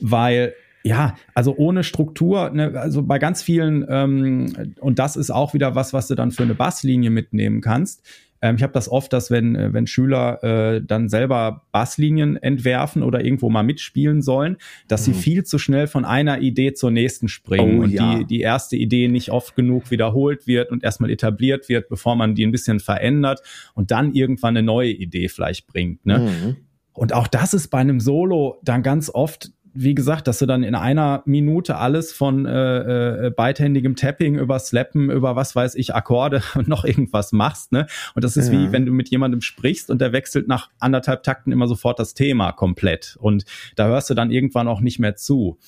weil ja, also ohne Struktur, ne, also bei ganz vielen, ähm, und das ist auch wieder was, was du dann für eine Basslinie mitnehmen kannst. Ähm, ich habe das oft, dass wenn, äh, wenn Schüler äh, dann selber Basslinien entwerfen oder irgendwo mal mitspielen sollen, dass mhm. sie viel zu schnell von einer Idee zur nächsten springen oh, und ja. die, die erste Idee nicht oft genug wiederholt wird und erstmal etabliert wird, bevor man die ein bisschen verändert und dann irgendwann eine neue Idee vielleicht bringt. Ne? Mhm. Und auch das ist bei einem Solo dann ganz oft wie gesagt, dass du dann in einer Minute alles von äh, äh, beidhändigem Tapping über Slappen, über was weiß ich, Akkorde und noch irgendwas machst, ne? Und das ist ja. wie wenn du mit jemandem sprichst und der wechselt nach anderthalb Takten immer sofort das Thema komplett. Und da hörst du dann irgendwann auch nicht mehr zu.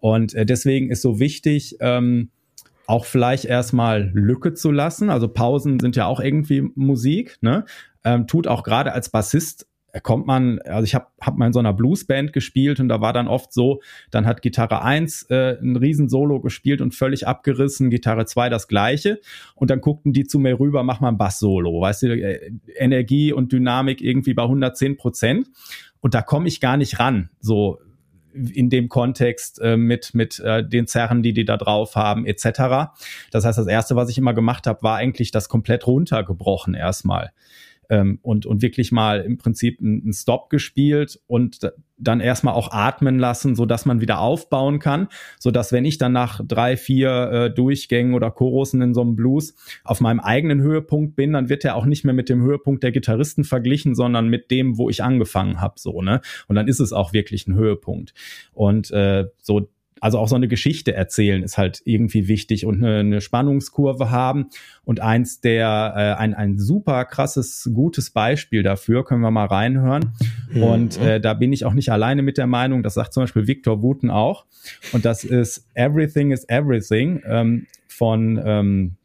Und äh, deswegen ist so wichtig, ähm, auch vielleicht erstmal Lücke zu lassen. Also Pausen sind ja auch irgendwie Musik, ne? Ähm, tut auch gerade als Bassist kommt man, also ich habe hab mal in so einer Bluesband gespielt und da war dann oft so, dann hat Gitarre 1 äh, ein Riesensolo gespielt und völlig abgerissen, Gitarre 2 das gleiche. Und dann guckten die zu mir rüber, mach mal ein Bass-Solo, weißt du, äh, Energie und Dynamik irgendwie bei 110 Prozent. Und da komme ich gar nicht ran, so in dem Kontext äh, mit mit äh, den Zerren, die die da drauf haben etc. Das heißt, das erste, was ich immer gemacht habe, war eigentlich das komplett runtergebrochen erstmal ähm, und, und wirklich mal im Prinzip einen Stop gespielt und dann erstmal auch atmen lassen, so dass man wieder aufbauen kann, so dass wenn ich dann nach drei, vier äh, Durchgängen oder Chorussen in so einem Blues auf meinem eigenen Höhepunkt bin, dann wird er auch nicht mehr mit dem Höhepunkt der Gitarristen verglichen, sondern mit dem, wo ich angefangen habe, so ne. Und dann ist es auch wirklich ein Höhepunkt. Und äh, so also auch so eine Geschichte erzählen ist halt irgendwie wichtig und eine, eine Spannungskurve haben. Und eins der, äh, ein, ein super krasses, gutes Beispiel dafür, können wir mal reinhören. Mhm. Und äh, da bin ich auch nicht alleine mit der Meinung, das sagt zum Beispiel Victor Wooten auch. Und das ist Everything is Everything ähm, von, ähm,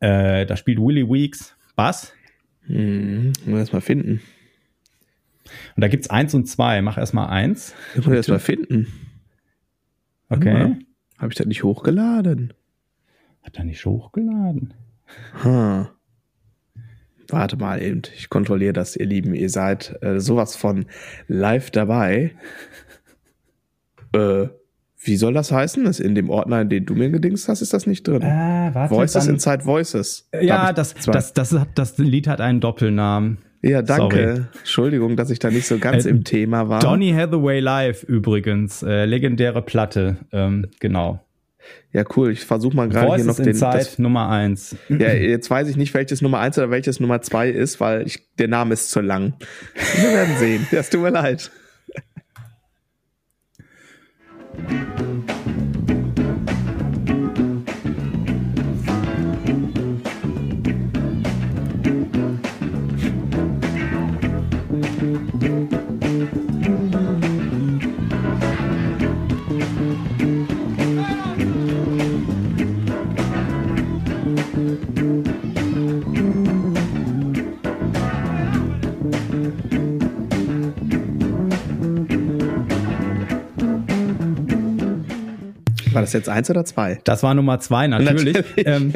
äh, da spielt Willie Weeks Bass. Mhm. Mal erst mal finden. Und da gibt's eins und zwei. Mach erst mal eins. Ich muss erst mal finden. Okay. Habe ich das nicht hochgeladen? Hat er nicht hochgeladen? Hm. Warte mal eben, ich kontrolliere das, ihr Lieben. Ihr seid äh, sowas von live dabei. äh, wie soll das heißen? Das in dem Ordner, in den du mir gedingst hast, ist das nicht drin. Äh, warte, Voices dann, Inside Voices. Ja, das, das, das, das, das Lied hat einen Doppelnamen. Ja, danke. Sorry. Entschuldigung, dass ich da nicht so ganz äh, im Thema war. Donny Hathaway Live übrigens, äh, legendäre Platte, ähm, genau. Ja, cool. Ich versuche mal gerade hier noch den das, Nummer eins. Ja, jetzt weiß ich nicht, welches Nummer eins oder welches Nummer zwei ist, weil ich, der Name ist zu lang. Wir werden sehen. Das tut mir leid. Das jetzt eins oder zwei? Das war Nummer zwei, natürlich. natürlich. Ähm,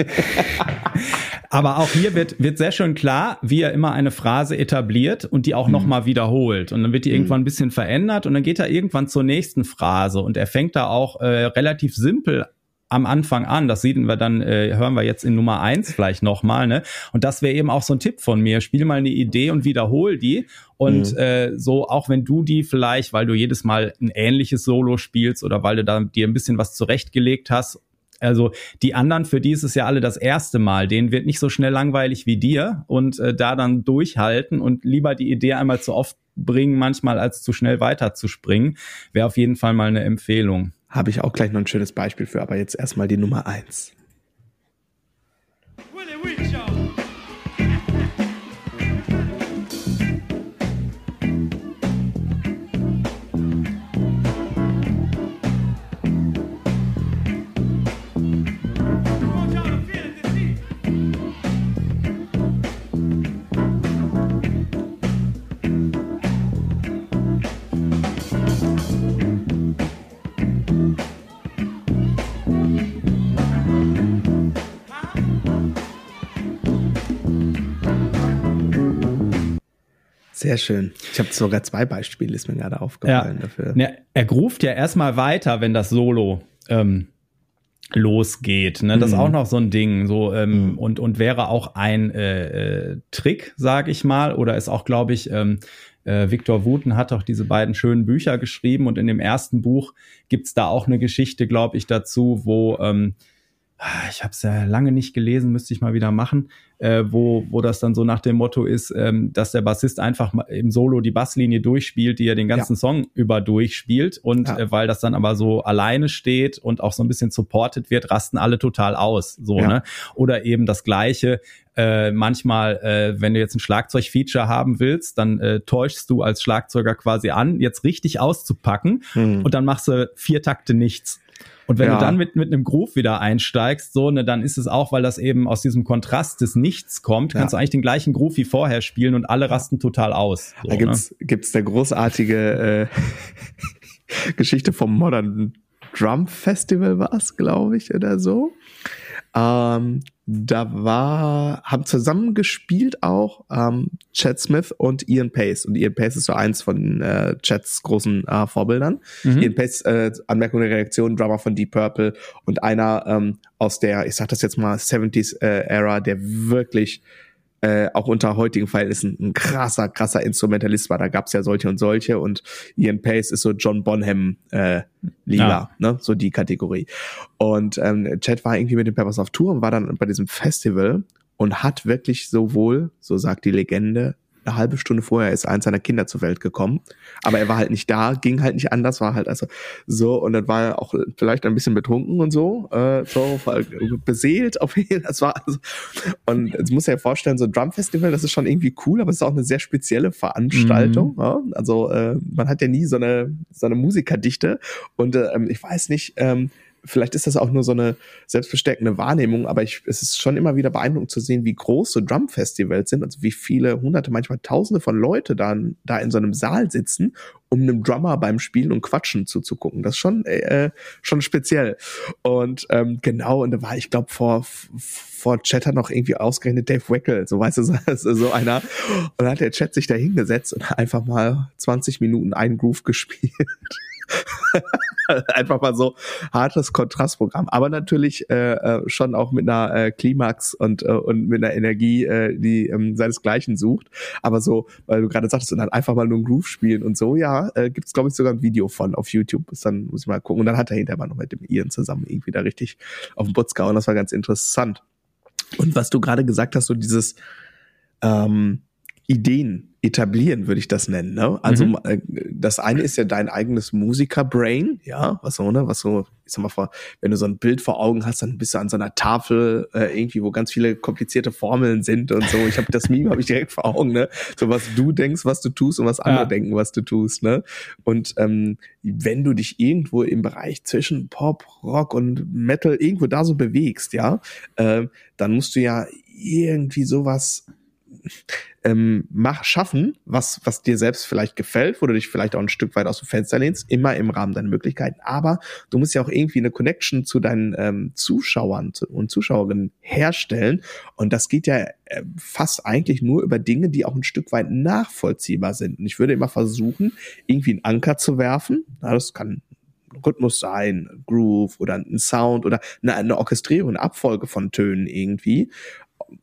aber auch hier wird, wird sehr schön klar, wie er immer eine Phrase etabliert und die auch mhm. nochmal wiederholt. Und dann wird die mhm. irgendwann ein bisschen verändert und dann geht er irgendwann zur nächsten Phrase und er fängt da auch äh, relativ simpel am Anfang an. Das sehen wir dann, äh, hören wir jetzt in Nummer eins vielleicht nochmal, ne? Und das wäre eben auch so ein Tipp von mir. Spiel mal eine Idee und wiederhol die. Und mhm. äh, so, auch wenn du die vielleicht, weil du jedes Mal ein ähnliches Solo spielst oder weil du da dir ein bisschen was zurechtgelegt hast, also die anderen, für die ist es ja alle das erste Mal. Denen wird nicht so schnell langweilig wie dir und äh, da dann durchhalten und lieber die Idee einmal zu oft bringen, manchmal als zu schnell weiterzuspringen, wäre auf jeden Fall mal eine Empfehlung. Habe ich auch gleich noch ein schönes Beispiel für, aber jetzt erstmal die Nummer eins. Sehr schön. Ich habe sogar zwei Beispiele, ist mir gerade aufgefallen ja. dafür. Ja, er ruft ja erstmal weiter, wenn das Solo ähm, losgeht. Ne? Das ist mhm. auch noch so ein Ding. So, ähm, mhm. und, und wäre auch ein äh, äh, Trick, sage ich mal, oder ist auch, glaube ich, ähm, äh, Victor Wooten hat auch diese beiden schönen Bücher geschrieben und in dem ersten Buch gibt's da auch eine Geschichte, glaube ich, dazu, wo ähm, ich habe es ja lange nicht gelesen, müsste ich mal wieder machen, äh, wo, wo das dann so nach dem Motto ist, ähm, dass der Bassist einfach im Solo die Basslinie durchspielt, die er den ganzen ja. Song über durchspielt. Und ja. äh, weil das dann aber so alleine steht und auch so ein bisschen supported wird, rasten alle total aus. So, ja. ne? Oder eben das Gleiche, äh, manchmal, äh, wenn du jetzt ein Schlagzeug-Feature haben willst, dann äh, täuschst du als Schlagzeuger quasi an, jetzt richtig auszupacken mhm. und dann machst du vier Takte nichts Und wenn ja. du dann mit, mit einem Groove wieder einsteigst, so, ne, dann ist es auch, weil das eben aus diesem Kontrast des Nichts kommt, kannst ja. du eigentlich den gleichen Groove wie vorher spielen und alle rasten total aus. So, da gibt's, ne? gibt's der großartige äh, Geschichte vom Modern Drum Festival war es, glaube ich, oder so. Ähm, da war, haben zusammen gespielt auch ähm, Chad Smith und Ian Pace. Und Ian Pace ist so eins von äh, Chads großen äh, Vorbildern. Mhm. Ian Pace, äh, Anmerkung der Reaktion, Drummer von Deep Purple und einer ähm, aus der, ich sag das jetzt mal, 70s äh, der wirklich äh, auch unter heutigen Verhältnissen ein krasser, krasser Instrumentalist war. Da gab's ja solche und solche und Ian Pace ist so John Bonham äh, Liga, ja. ne? so die Kategorie. Und ähm, Chad war irgendwie mit den Peppers auf Tour und war dann bei diesem Festival und hat wirklich sowohl, so sagt die Legende, eine halbe Stunde vorher ist eins seiner Kinder zur Welt gekommen. Aber er war halt nicht da, ging halt nicht anders, war halt also so und dann war er auch vielleicht ein bisschen betrunken und so, äh, so beseelt auf jeden Fall. war also, und jetzt muss er ja vorstellen, so ein Drum Festival, das ist schon irgendwie cool, aber es ist auch eine sehr spezielle Veranstaltung. Mhm. Ja? Also äh, man hat ja nie so eine so eine Musikerdichte und äh, ich weiß nicht. Ähm, vielleicht ist das auch nur so eine selbstbestärkende Wahrnehmung, aber ich, es ist schon immer wieder beeindruckend zu sehen, wie groß so Drum-Festivals sind, also wie viele hunderte, manchmal tausende von Leute dann da in so einem Saal sitzen, um einem Drummer beim Spielen und Quatschen zuzugucken. Das ist schon, äh, schon speziell. Und ähm, genau, und da war ich glaube vor vor Chatter noch irgendwie ausgerechnet Dave Weckel, so weißt du, so, so einer. Und dann hat der Chat sich da hingesetzt und einfach mal 20 Minuten einen Groove gespielt. Einfach mal so hartes Kontrastprogramm, aber natürlich äh, äh, schon auch mit einer äh, Klimax und äh, und mit einer Energie, äh, die ähm, seinesgleichen sucht. Aber so, weil du gerade sagtest, und dann einfach mal nur einen Groove spielen und so, ja, äh, gibt es glaube ich sogar ein Video von auf YouTube. Ist dann muss ich mal gucken. Und dann hat er hinterher mal noch mit dem Ian zusammen irgendwie da richtig auf den Putz gehauen. Das war ganz interessant. Und was du gerade gesagt hast, so dieses ähm, Ideen etablieren, würde ich das nennen. Ne? Also mhm. Äh, das eine ist ja dein eigenes Musiker-Brain, ja, was so, ne, was so, ich sag mal vor, wenn du so ein Bild vor Augen hast, dann bist du an so einer Tafel äh, irgendwie, wo ganz viele komplizierte Formeln sind und so. Ich habe das Meme habe ich direkt vor Augen, ne? So was du denkst, was du tust und was andere ja. denken, was du tust, ne? Und ähm, wenn du dich irgendwo im Bereich zwischen Pop, Rock und Metal irgendwo da so bewegst, ja, äh, dann musst du ja irgendwie sowas ähm, mach, schaffen, was, was dir selbst vielleicht gefällt, wo du dich vielleicht auch ein Stück weit aus dem Fenster lehnst, immer im Rahmen deiner Möglichkeiten. Aber du musst ja auch irgendwie eine Connection zu deinen ähm, Zuschauern und Zuschauerinnen herstellen. Und das geht ja äh, fast eigentlich nur über Dinge, die auch ein Stück weit nachvollziehbar sind. Und ich würde immer versuchen, irgendwie einen Anker zu werfen. Na, das kann Rhythmus sein, Groove oder ein Sound oder eine, eine Orchestrierung, eine Abfolge von Tönen irgendwie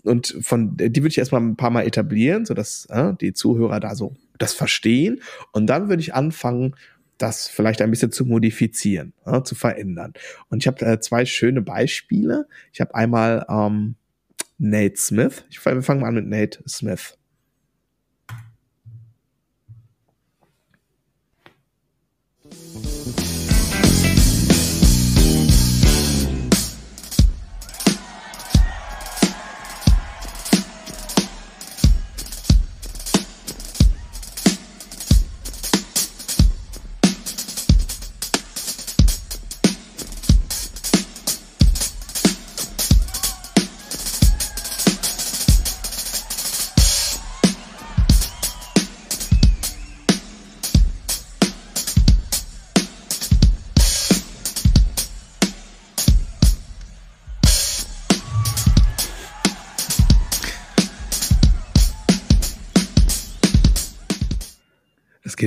und von die würde ich erstmal ein paar Mal etablieren, so dass äh, die Zuhörer da so das verstehen. Und dann würde ich anfangen, das vielleicht ein bisschen zu modifizieren, äh, zu verändern. Und ich habe äh, zwei schöne Beispiele. Ich habe einmal ähm, Nate Smith. Ich, wir fangen mal an mit Nate Smith.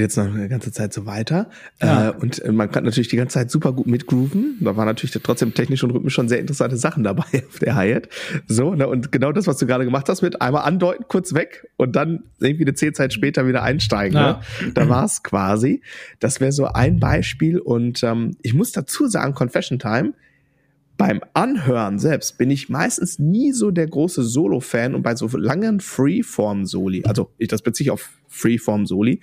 Geht jetzt noch eine ganze Zeit so weiter. Ja. Äh, und man kann natürlich die ganze Zeit super gut mitgrooven. Da waren natürlich trotzdem technisch und rhythmisch schon sehr interessante Sachen dabei auf der Hi-Hat. So, ne? und genau das, was du gerade gemacht hast, mit einmal andeuten, kurz weg und dann irgendwie eine zehn Zeit später wieder einsteigen. Ja. Ne? Da war es quasi. Das wäre so ein Beispiel. Und ähm, ich muss dazu sagen, Confession Time, beim Anhören selbst bin ich meistens nie so der große Solo-Fan und bei so langen Freeform-Soli, also ich das beziehe ich auf Freeform-Soli,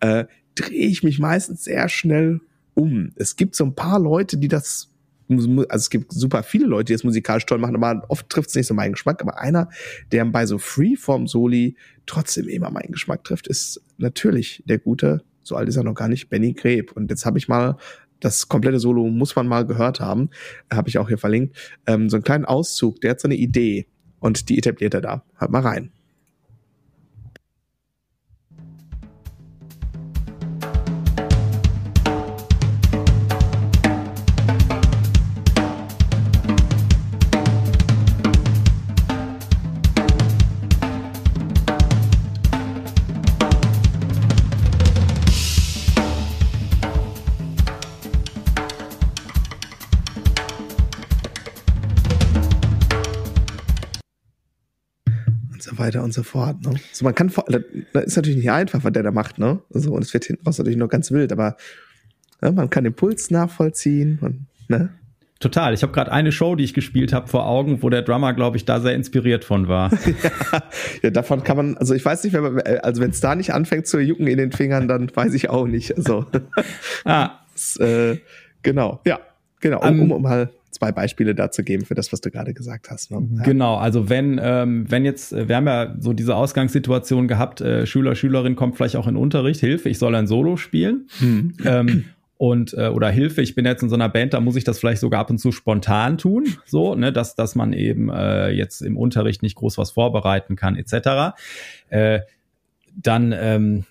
äh, drehe ich mich meistens sehr schnell um. Es gibt so ein paar Leute, die das also es gibt super viele Leute, die das musikalisch toll machen, aber oft trifft es nicht so meinen Geschmack. Aber einer, der bei so Freeform-Soli trotzdem immer meinen Geschmack trifft, ist natürlich der gute, so alt ist er noch gar nicht, Benny Greb. Und jetzt habe ich mal das komplette Solo muss man mal gehört haben, habe ich auch hier verlinkt, ähm, so einen kleinen Auszug, der hat so eine Idee und die etabliert er da. Hört mal rein. Weiter und so fort. Ne? So, man kann, das ist natürlich nicht einfach, was der da macht, ne? So, und es wird hinten raus natürlich noch ganz wild, aber ne, man kann den Puls nachvollziehen und, ne? Total. Ich habe gerade eine Show, die ich gespielt habe, vor Augen, wo der Drummer, glaube ich, da sehr inspiriert von war. ja, ja, davon kann man, also ich weiß nicht, wenn man, also wenn es da nicht anfängt zu jucken in den Fingern, dann weiß ich auch nicht. Also ah. das, äh, genau, ja, genau, um, um, um mal zwei Beispiele dazu geben für das, was du gerade gesagt hast. Ne? Ja. Genau, also wenn, ähm, wenn jetzt, äh, wir haben ja so diese Ausgangssituation gehabt, äh, Schüler, Schülerin kommt vielleicht auch in Unterricht, Hilfe, ich soll ein Solo spielen. Hm. Ähm, und äh, oder Hilfe, ich bin jetzt in so einer Band, da muss ich das vielleicht sogar ab und zu spontan tun, so, ne, dass, dass man eben äh, jetzt im Unterricht nicht groß was vorbereiten kann, etc. Äh, dann ähm,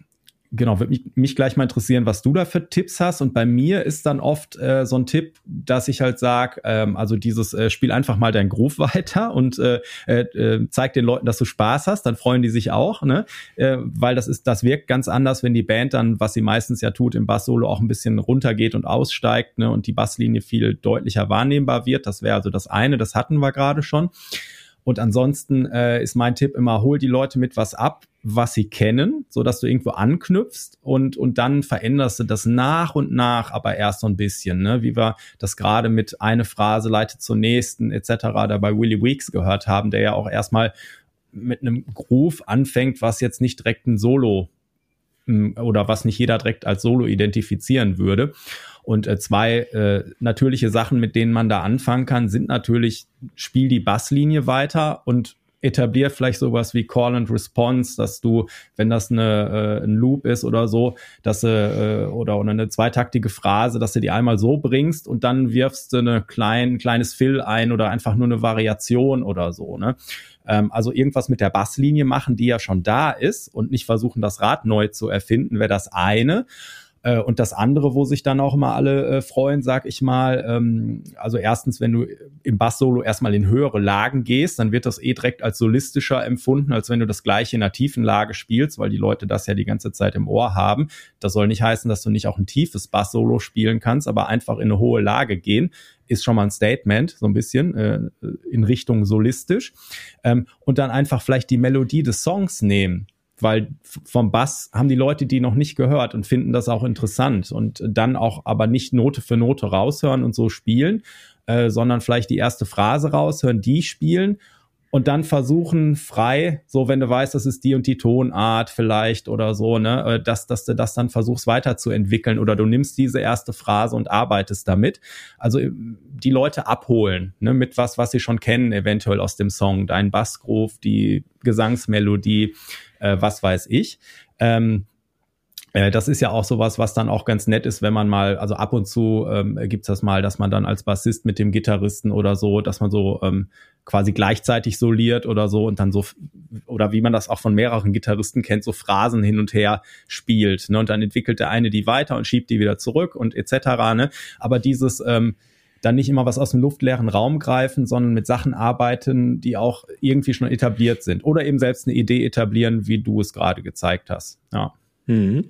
genau, würde mich, mich gleich mal interessieren, was du da für Tipps hast. Und bei mir ist dann oft äh, so ein Tipp, dass ich halt sage, ähm, also dieses äh, Spiel einfach mal dein Groove weiter und äh, äh, zeig den Leuten, dass du Spaß hast, dann freuen die sich auch, ne? Äh, weil das ist, das wirkt ganz anders, wenn die Band dann, was sie meistens ja tut, im Bass-Solo auch ein bisschen runtergeht und aussteigt, ne? Und die Basslinie viel deutlicher wahrnehmbar wird. Das wäre also das eine, das hatten wir gerade schon. Und ansonsten äh, ist mein Tipp immer, hol die Leute mit was ab, was sie kennen, so dass du irgendwo anknüpfst und, und dann veränderst du das nach und nach, aber erst so ein bisschen, ne? wie wir das gerade mit eine Phrase leitet zur nächsten etc. da bei Willie Weeks gehört haben, der ja auch erstmal mit einem Groove anfängt, was jetzt nicht direkt ein Solo hm, oder was nicht jeder direkt als Solo identifizieren würde. Und äh, zwei äh, natürliche Sachen, mit denen man da anfangen kann, sind natürlich, spiel die Basslinie weiter und etabliert vielleicht sowas wie Call and Response, dass du, wenn das eine, äh, ein Loop ist oder so, dass du, äh, oder, oder eine zweitaktige Phrase, dass du die einmal so bringst und dann wirfst du eine klein, kleines Fill ein oder einfach nur eine Variation oder so. Ne? Ähm, also irgendwas mit der Basslinie machen, die ja schon da ist und nicht versuchen, das Rad neu zu erfinden, wäre das eine. Äh, und das andere, wo sich dann auch immer alle äh, freuen, sag ich mal, ähm, also erstens, wenn du im Bass-Solo erstmal in höhere Lagen gehst, dann wird das eh direkt als solistischer empfunden, als wenn du das gleiche in einer tiefen Lage spielst, weil die Leute das ja die ganze Zeit im Ohr haben. Das soll nicht heißen, dass du nicht auch ein tiefes Bass-Solo spielen kannst, aber einfach in eine hohe Lage gehen ist schon mal ein Statement, so ein bisschen äh, in Richtung solistisch. Ähm, und dann einfach vielleicht die Melodie des Songs nehmen weil vom Bass haben die Leute die noch nicht gehört und finden das auch interessant und dann auch aber nicht Note für Note raushören und so spielen, äh, sondern vielleicht die erste Phrase raushören, die spielen und dann versuchen frei, so wenn du weißt, das ist die und die Tonart vielleicht oder so, ne, äh, dass, dass du das dann versuchst weiterzuentwickeln oder du nimmst diese erste Phrase und arbeitest damit. Also äh, die Leute abholen, ne, mit was, was sie schon kennen, eventuell aus dem Song, dein Bassgroove, die Gesangsmelodie, äh, was weiß ich. Ähm, äh, das ist ja auch sowas, was dann auch ganz nett ist, wenn man mal, also ab und zu ähm, gibt's das mal, dass man dann als Bassist mit dem Gitarristen oder so, dass man so ähm, quasi gleichzeitig soliert oder so und dann so, oder wie man das auch von mehreren Gitarristen kennt, so Phrasen hin und her spielt. Ne? Und dann entwickelt der eine die weiter und schiebt die wieder zurück und etc. Ne? Aber dieses, ähm, dann nicht immer was aus dem luftleeren Raum greifen, sondern mit Sachen arbeiten, die auch irgendwie schon etabliert sind. Oder eben selbst eine Idee etablieren, wie du es gerade gezeigt hast. Ja. Mhm.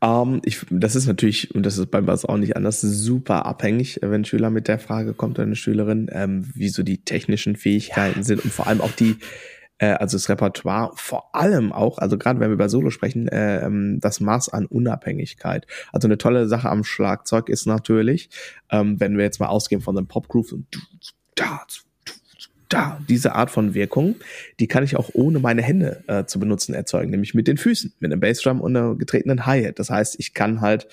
Um, ähm, ich, das ist natürlich, und das ist beim Bass auch nicht anders, super abhängig, wenn ein Schüler mit der Frage kommt oder eine Schülerin, ähm, wie so die technischen Fähigkeiten ja. sind und vor allem auch die, äh, also das Repertoire, vor allem auch, also gerade wenn wir über Solo sprechen, äh, ähm, das Maß an Unabhängigkeit. Also eine tolle Sache am Schlagzeug ist natürlich, ähm, wenn wir jetzt mal ausgehen von einem Popgroove und da, da, diese Art von Wirkung, die kann ich auch ohne meine Hände äh, zu benutzen erzeugen, nämlich mit den Füßen, mit einem Bassdrum und einer getretenen Hi-Hat. Das heißt, ich kann halt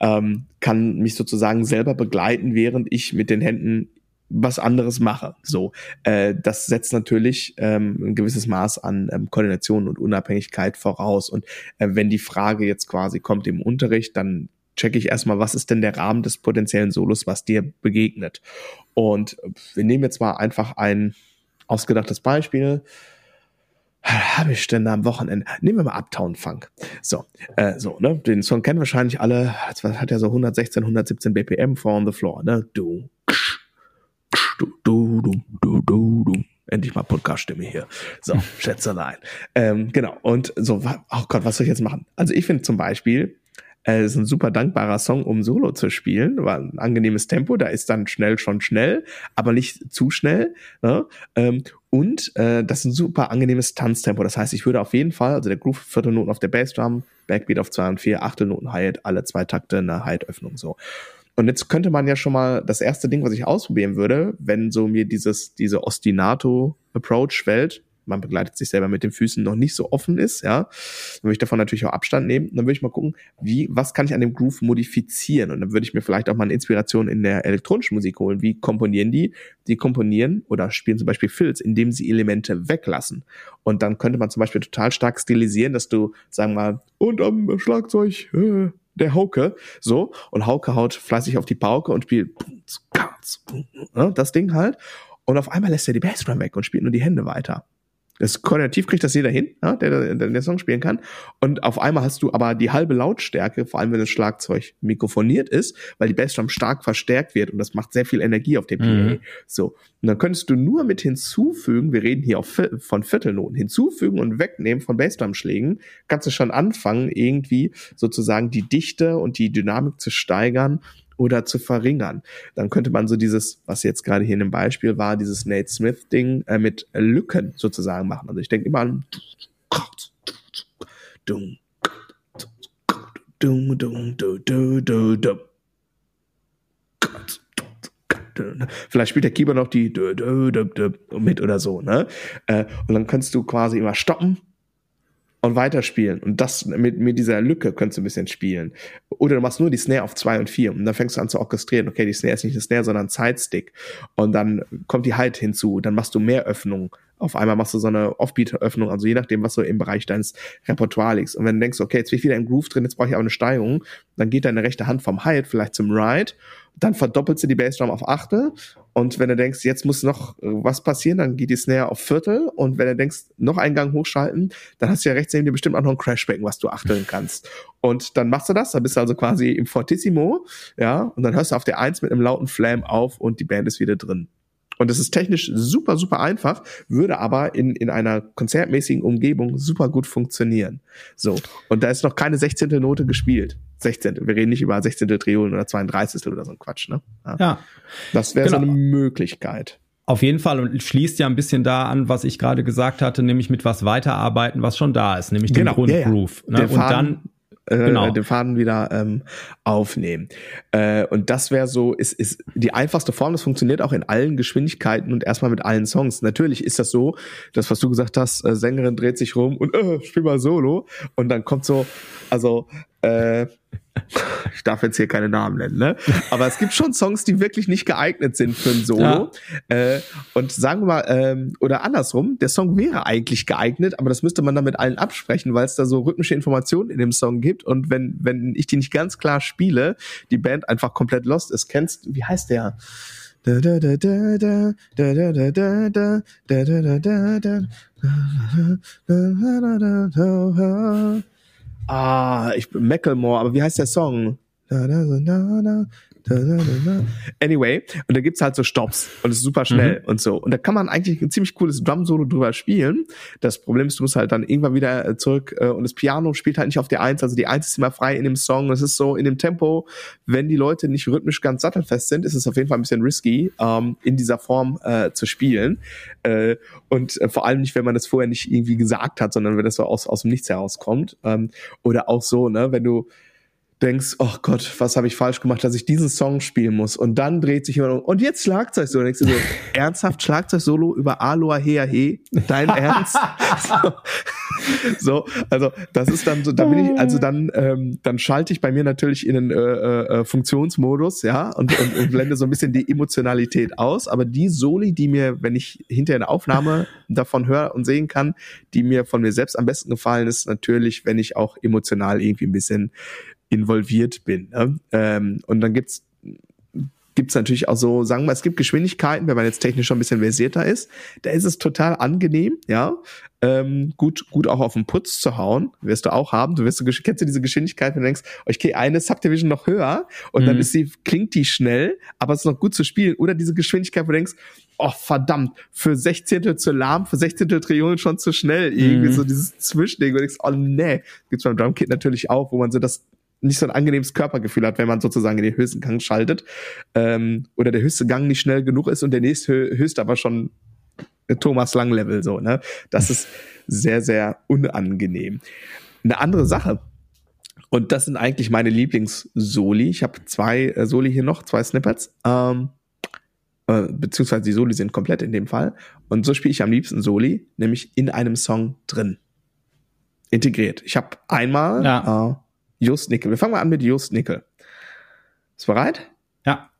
ähm, kann mich sozusagen selber begleiten, während ich mit den Händen was anderes mache. So, äh, das setzt natürlich ähm, ein gewisses Maß an ähm, Koordination und Unabhängigkeit voraus. Und äh, wenn die Frage jetzt quasi kommt im Unterricht, dann checke ich erstmal, was ist denn der Rahmen des potenziellen Solos, was dir begegnet. Und wir nehmen jetzt mal einfach ein ausgedachtes Beispiel. Habe ich denn da am Wochenende? Nehmen wir mal Uptown Funk. So, äh, so, ne? Den Song kennen wahrscheinlich alle. Das hat ja so 116, 117 BPM for on the floor, ne? Du, du, du, du, du, du, du. Endlich mal Podcast-Stimme hier. So, Schätzelein. Ähm, genau. Und so, oh Gott, was soll ich jetzt machen? Also ich finde zum Beispiel, äh, ist ein super dankbarer Song, um Solo zu spielen, war ein angenehmes Tempo, da ist dann schnell schon schnell, aber nicht zu schnell. Ne? Ähm, und äh, das ist ein super angenehmes Tanztempo. Das heißt, ich würde auf jeden Fall, also der Groove Viertelnoten auf der Bassdrum, Backbeat auf zwei und vier, Achtelnoten Hi-Hat, alle zwei Takte eine Hi-Hat-Öffnung so. Und jetzt könnte man ja schon mal das erste Ding, was ich ausprobieren würde, wenn so mir dieses, diese Ostinato-Approach-Welt, man begleitet sich selber mit den Füßen noch nicht so offen ist, ja, dann würde ich davon natürlich auch Abstand nehmen. Dann würde ich mal gucken, wie, was kann ich an dem Groove modifizieren? Und dann würde ich mir vielleicht auch mal eine Inspiration in der elektronischen Musik holen. Wie komponieren die? Die komponieren oder spielen zum Beispiel Filz, indem sie Elemente weglassen. Und dann könnte man zum Beispiel total stark stilisieren, dass du, sagen wir mal, und am Schlagzeug, äh, der Hauke, so, und Hauke haut fleißig auf die Pauke und spielt ne, das Ding halt. Und auf einmal lässt er die Bassdrum weg und spielt nur die Hände weiter. Das Koordinativ kriegt das jeder hin, ja, der, der, der den Song spielen kann. Und auf einmal hast du aber die halbe Lautstärke, vor allem wenn das Schlagzeug mikrofoniert ist, weil die Bassdrum stark verstärkt wird und das macht sehr viel Energie auf dem PA. Mhm. So. Und dann könntest du nur mit hinzufügen, wir reden hier auf, von Viertelnoten, hinzufügen und wegnehmen von Bassdrum-Schlägen, kannst du schon anfangen, irgendwie sozusagen die Dichte und die Dynamik zu steigern oder zu verringern. Dann könnte man so dieses, was jetzt gerade hier in dem Beispiel war, dieses Nate Smith-Ding äh, mit Lücken sozusagen machen. Also ich denke immer an Vielleicht spielt der Keyboard noch die mit oder so, ne? Äh, und dann kannst du quasi immer stoppen und weiterspielen. Und das mit, mit dieser Lücke könntest du ein bisschen spielen. Oder du machst nur die Snare auf zwei und vier und dann fängst du an zu orchestrieren. Okay, die Snare ist nicht eine Snare, sondern ein Sidestick. Und dann kommt die Halt hinzu. Dann machst du mehr Öffnungen. Auf einmal machst du so eine Offbeat-Öffnung, also je nachdem, was so im Bereich deines Repertoire liegt. Und wenn du denkst, okay, jetzt bin ich wieder im Groove drin, jetzt brauche ich aber eine Steigerung, dann geht deine rechte Hand vom Halt vielleicht zum Ride dann verdoppelt sie die Bassdrum auf Achtel und wenn du denkst, jetzt muss noch äh, was passieren, dann geht die Snare auf Viertel und wenn du denkst, noch einen Gang hochschalten, dann hast du ja rechts neben dir bestimmt auch noch ein Crashbecken, was du achteln kannst. Und dann machst du das, dann bist du also quasi im Fortissimo, ja, und dann hörst du auf der Eins mit einem lauten Flam auf und die Band ist wieder drin. Und das ist technisch super, super einfach, würde aber in, in einer konzertmäßigen Umgebung super gut funktionieren. So. Und da ist noch keine 16. Note gespielt. 16. Wir reden nicht über 16. Triolen oder 32. oder so ein Quatsch, ne? Ja. ja. Das wäre genau. so eine Möglichkeit. Auf jeden Fall und schließt ja ein bisschen da an, was ich gerade gesagt hatte, nämlich mit was weiterarbeiten, was schon da ist, nämlich den genau, Grundgroove. Ja, ja. Ne? Und dann äh, genau. den Faden wieder ähm, aufnehmen. Äh, und das wäre so, ist, ist die einfachste Form, das funktioniert auch in allen Geschwindigkeiten und erstmal mit allen Songs. Natürlich ist das so, das, was du gesagt hast, äh, Sängerin dreht sich rum und äh, spiel mal Solo und dann kommt so, also äh, ich darf jetzt hier keine Namen nennen, ne? Aber es gibt schon Songs, die wirklich nicht geeignet sind für ein Solo. Ja. Äh, und sagen wir mal, ähm, oder andersrum, der Song wäre eigentlich geeignet, aber das müsste man dann mit allen absprechen, weil es da so rhythmische Informationen in dem Song gibt. Und wenn, wenn ich die nicht ganz klar spiele, die Band einfach komplett lost ist. Kennst, wie heißt der? Ah, ich bin Macklemore, aber wie heißt der Song? Na, na, na, na. Anyway, und da gibt's halt so Stops und es ist super schnell mhm. und so. Und da kann man eigentlich ein ziemlich cooles Drum-Solo drüber spielen. Das Problem ist, du musst halt dann irgendwann wieder äh, zurück äh, und das Piano spielt halt nicht auf die Eins. Also die Eins ist immer frei in dem Song. Es ist so in dem Tempo, wenn die Leute nicht rhythmisch ganz sattelfest sind, ist es auf jeden Fall ein bisschen risky, ähm, in dieser Form äh, zu spielen. Äh, und äh, vor allem nicht, wenn man das vorher nicht irgendwie gesagt hat, sondern wenn das so aus, aus dem Nichts herauskommt. Ähm, oder auch so, ne, wenn du denkst, oh Gott, was habe ich falsch gemacht, dass ich diesen Song spielen muss. Und dann dreht sich jemand um und jetzt Schlagzeug solo. Denkst du so, ernsthaft Schlagzeug solo über Aloha Hea He? Dein Ernst? so, so, also das ist dann so, da bin ich, also dann, ähm, dann schalte ich bei mir natürlich in den äh, äh, Funktionsmodus, ja, und, und, und blende so ein bisschen die Emotionalität aus. Aber die Soli, die mir, wenn ich hinterher eine Aufnahme davon höre und sehen kann, die mir von mir selbst am besten gefallen ist, natürlich, wenn ich auch emotional irgendwie ein bisschen involviert bin. Ne? Ähm, und dann gibt's gibt's natürlich auch so, sagen wir, es gibt Geschwindigkeiten, wenn man jetzt technisch schon ein bisschen versierter ist, da ist es total angenehm, ja, ähm, gut, gut auch auf den Putz zu hauen, wirst du auch haben. Du wirst du, kennst du diese Geschwindigkeit, wenn du denkst, okay, eine Subdivision noch höher und mhm. dann ist sie, klingt die schnell, aber es ist noch gut zu spielen. Oder diese Geschwindigkeit, wo du denkst, oh verdammt, für Sechzehntel zu lahm, für Sechzehntel Trillionen schon zu schnell. Irgendwie mhm. so dieses Zwischending, wo du denkst, oh nee, gibt's beim Drumkit natürlich auch, wo man so das nicht so ein angenehmes Körpergefühl hat, wenn man sozusagen in den höchsten Gang schaltet ähm, oder der höchste Gang nicht schnell genug ist und der nächste höchste aber schon Thomas Lang Level so, ne? Das ist sehr sehr unangenehm. Eine andere Sache. Und das sind eigentlich meine Lieblings-Soli. Ich habe zwei äh, Soli hier noch, zwei Snippets. Ähm, äh, beziehungsweise die Soli sind komplett in dem Fall. Und so spiele ich am liebsten Soli, nämlich in einem Song drin. Integriert. Ich habe einmal ja. äh, Just Nickel. Wir fangen mal an mit Just Nickel. Ist bereit? Ja.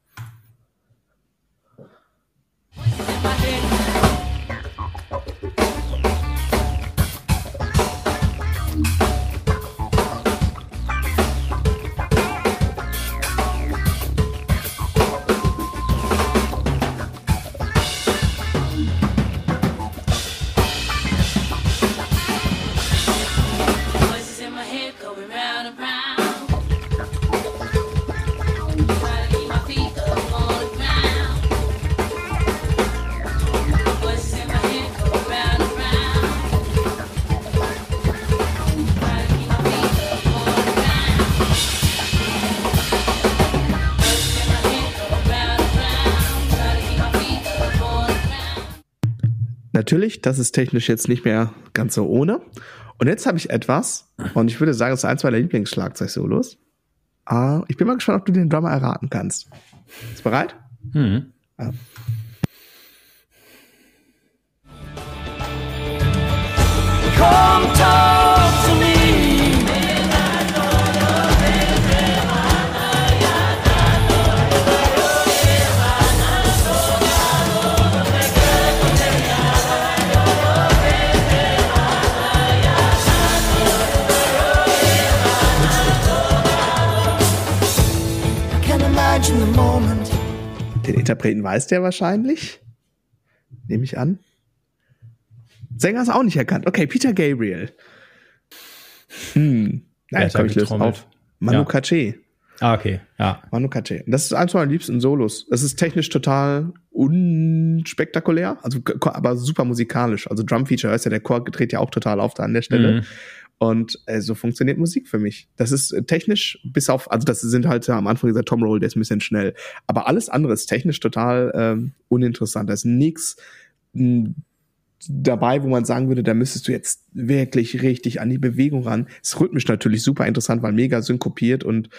Natürlich, das ist technisch jetzt nicht mehr ganz so ohne. Und jetzt habe ich etwas, und ich würde sagen, es ist eins meiner Lieblingsschlagzeug-Solos. Uh, ich bin mal gespannt, ob du den Drummer erraten kannst. Ist bereit? Mhm. Ja. Come Den Interpreten weiß der wahrscheinlich. Nehme ich an. Sänger ist auch nicht erkannt. Okay, Peter Gabriel. Hm. Nein, komm, ich löse auf. Manu ja. Katché. Ah, okay, ja. Manu Katché. Das ist eins meiner liebsten Solos. Das ist technisch total unspektakulär, also aber super musikalisch. Also Drum Feature heißt ja, der Chor dreht ja auch total auf da an der Stelle. Mhm. Und äh, so funktioniert Musik für mich. Das ist äh, technisch, bis auf, also das sind halt am Anfang dieser Tom Roll, der ist ein bisschen schnell. Aber alles andere ist technisch total ähm, uninteressant. Da ist nix hm, dabei, wo man sagen würde, da müsstest du jetzt wirklich richtig an die Bewegung ran. Es rhythmisch natürlich super interessant, weil mega synkopiert und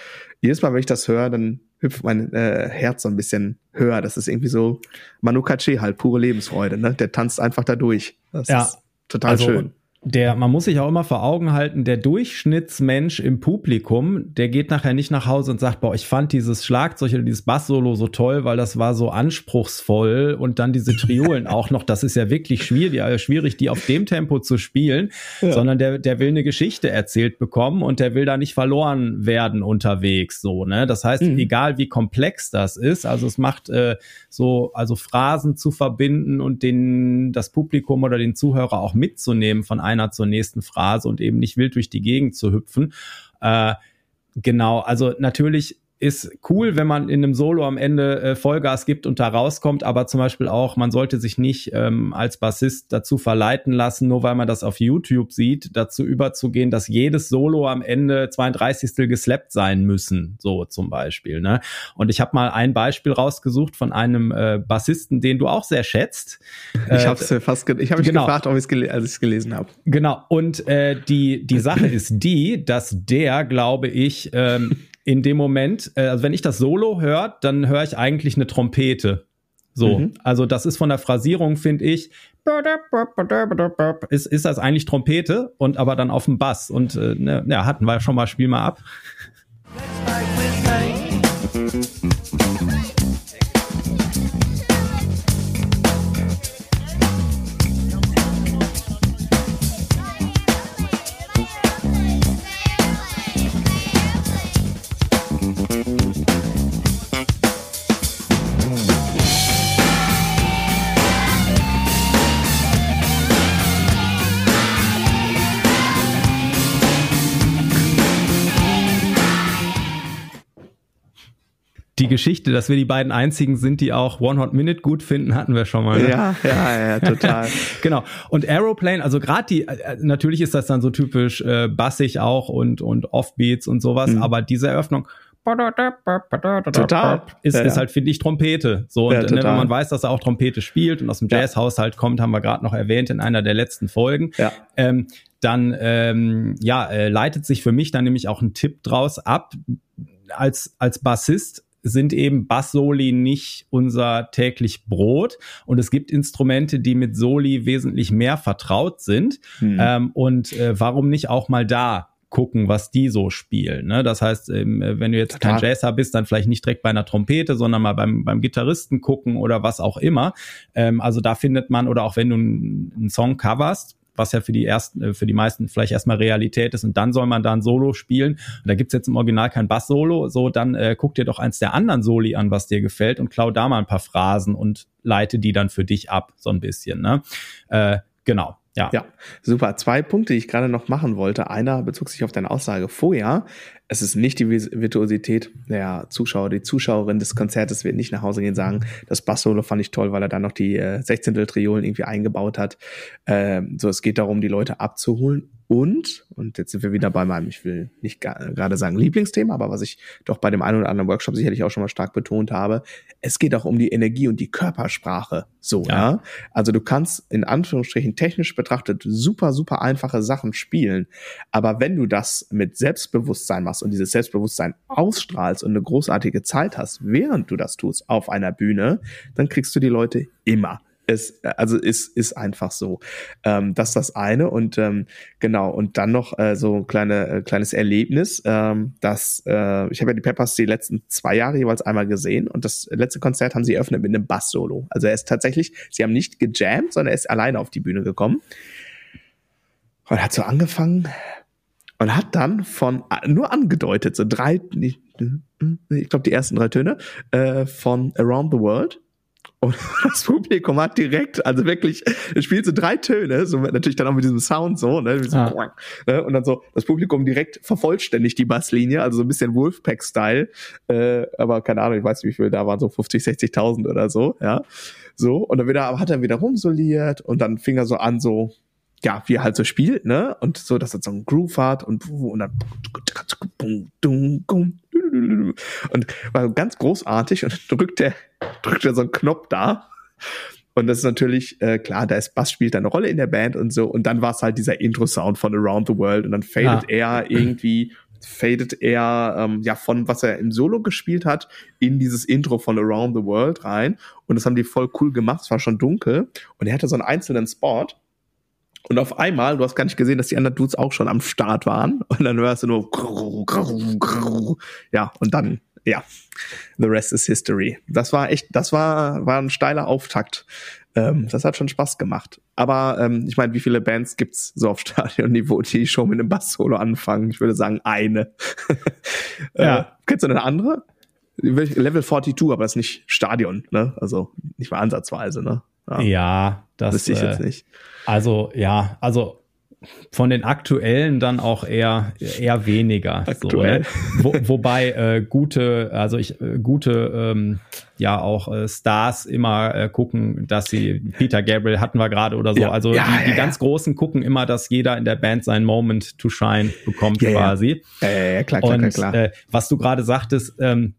jedes Mal, wenn ich das höre, dann hüpft mein äh, Herz so ein bisschen höher. Das ist irgendwie so Manu Katché halt, pure Lebensfreude. Ne? Der tanzt einfach da durch. Das ja, ist total also, schön der, man muss sich auch immer vor Augen halten, der Durchschnittsmensch im Publikum, der geht nachher nicht nach Hause und sagt, boah, ich fand dieses Schlagzeug oder dieses Bass-Solo so toll, weil das war so anspruchsvoll und dann diese Triolen auch noch, das ist ja wirklich schwierig, also schwierig, die auf dem Tempo zu spielen, ja. sondern der, der will eine Geschichte erzählt bekommen und der will da nicht verloren werden unterwegs, so, ne? Das heißt, mhm. egal wie komplex das ist, also es macht äh, so, also Phrasen zu verbinden und den, das Publikum oder den Zuhörer auch mitzunehmen von einem einer zur nächsten Phrase und eben nicht wild durch die Gegend zu hüpfen. Äh, genau, also natürlich ist cool, wenn man in einem Solo am Ende äh, Vollgas gibt und da rauskommt, aber zum Beispiel auch, man sollte sich nicht ähm, als Bassist dazu verleiten lassen, nur weil man das auf YouTube sieht, dazu überzugehen, dass jedes Solo am Ende 32. geslappt sein müssen, so zum Beispiel. Ne? Und ich habe mal ein Beispiel rausgesucht von einem äh, Bassisten, den du auch sehr schätzt. Ich äh, habe es fast, ich habe mich genau. gefragt, ob ich es als gelesen habe. Genau. Und äh, die die Sache ist die, dass der, glaube ich, ähm, in dem Moment, äh, also wenn ich das Solo höre, dann höre ich eigentlich eine Trompete. So, mhm. also das ist von der Phrasierung, finde ich, ist, ist das eigentlich Trompete und aber dann auf dem Bass. Und äh, ne, ja, hatten wir schon mal, spiel mal ab. Geschichte, dass wir die beiden einzigen sind, die auch One Hot Minute gut finden, hatten wir schon mal. Ne? Ja, ja, ja, total. genau. Und Aeroplane, also gerade die, äh, natürlich ist das dann so typisch äh, bassig auch und und Offbeats und sowas, mhm. aber diese Eröffnung Total. Ist, ja, ist halt, finde ich, Trompete. So, und ja, ne, wenn man weiß, dass er auch Trompete spielt und aus dem Jazzhaushalt kommt, haben wir gerade noch erwähnt in einer der letzten Folgen. Ja. Ähm, dann ähm, ja, äh, leitet sich für mich dann nämlich auch ein Tipp draus ab. Als, als Bassist sind eben Bass-Soli nicht unser täglich Brot. Und es gibt Instrumente, die mit Soli wesentlich mehr vertraut sind. Hm. Ähm, und äh, warum nicht auch mal da gucken, was die so spielen. Ne? Das heißt, ähm, wenn du jetzt Total. kein Jazzer bist, dann vielleicht nicht direkt bei einer Trompete, sondern mal beim, beim Gitarristen gucken oder was auch immer. Ähm, also da findet man, oder auch wenn du einen Song coverst, was ja für die ersten, äh, für die meisten vielleicht erstmal Realität ist und dann soll man da ein Solo spielen. Und da gibt's jetzt im Original kein Bass-Solo, so dann äh, guck dir doch eins der anderen Soli an, was dir gefällt und klau da mal ein paar Phrasen und leite die dann für dich ab, so ein bisschen. Ne? Äh, genau. Ja. ja, super. Zwei Punkte, die ich gerade noch machen wollte. Einer bezog sich auf deine Aussage vorher. Es ist nicht die Virtuosität der Zuschauer, die Zuschauerin des Konzertes wird nicht nach Hause gehen und sagen, das Bass-Solo fand ich toll, weil er dann noch die äh, 16. Triolen irgendwie eingebaut hat. Ähm, so, es geht darum, die Leute abzuholen und, und jetzt sind wir wieder bei meinem, ich will nicht gerade sagen Lieblingsthema, aber was ich doch bei dem einen oder anderen Workshop sicherlich auch schon mal stark betont habe, es geht auch um die Energie und die Körpersprache. So, ja. ja? Also du kannst in Anführungsstrichen technisch betrachtet super, super einfache Sachen spielen. Aber wenn du das mit Selbstbewusstsein machst und dieses Selbstbewusstsein ausstrahlst und eine großartige Zeit hast, während du das tust auf einer Bühne, dann kriegst du die Leute immer es, also ist, ist einfach so. Ähm, das ist das eine. Und ähm, genau, und dann noch äh, so ein kleine, äh, kleines Erlebnis, ähm, dass äh, ich habe ja die Peppers die letzten zwei Jahre jeweils einmal gesehen und das letzte Konzert haben sie eröffnet mit einem Bass-Solo. Also er ist tatsächlich, sie haben nicht gejammt, sondern er ist alleine auf die Bühne gekommen. Und hat so angefangen und hat dann von nur angedeutet, so drei, ich glaube die ersten drei Töne, äh, von Around the World und das Publikum hat direkt, also wirklich, es spielt so drei Töne, so natürlich dann auch mit diesem Sound so, ne, so ah. ne und dann so das Publikum direkt vervollständigt die Basslinie, also so ein bisschen Wolfpack-Style, äh, aber keine Ahnung, ich weiß nicht, wie viel da waren, so 50, 60.000 oder so, ja, so und dann wieder, hat er wieder rumsoliert und dann fing er so an, so ja, wie er halt so spielt, ne? Und so, dass er so einen Groove hat und, und dann und war ganz großartig und drückt er, drückt er so einen Knopf da. Und das ist natürlich, äh, klar, da ist Bass spielt eine Rolle in der Band und so. Und dann war es halt dieser Intro-Sound von Around the World. Und dann fadet ja. er irgendwie, fadet er ähm, ja von was er im Solo gespielt hat, in dieses Intro von Around the World rein. Und das haben die voll cool gemacht. Es war schon dunkel. Und er hatte so einen einzelnen Spot. Und auf einmal, du hast gar nicht gesehen, dass die anderen Dudes auch schon am Start waren. Und dann hörst du nur, ja, und dann, ja, the rest is history. Das war echt, das war, war ein steiler Auftakt. Ähm, das hat schon Spaß gemacht. Aber ähm, ich meine, wie viele Bands gibt's so auf Stadionniveau, die schon mit einem Bass-Solo anfangen? Ich würde sagen, eine. ja. Äh, kennst du eine andere? Level 42, aber das ist nicht Stadion, ne? Also nicht mal ansatzweise, ne? Ja, ja das wüsste ich jetzt äh, nicht. Also ja, also von den aktuellen dann auch eher eher weniger. Aktuell. So, ne? Wo, wobei äh, gute, also ich äh, gute ähm, ja auch äh, Stars immer äh, gucken, dass sie Peter Gabriel hatten wir gerade oder so. Ja, also ja, die, die ja, ganz großen gucken immer, dass jeder in der Band seinen Moment to shine bekommt quasi. Ja, ja, klar, klar, Und, klar. Äh, was du gerade sagtest. Ähm,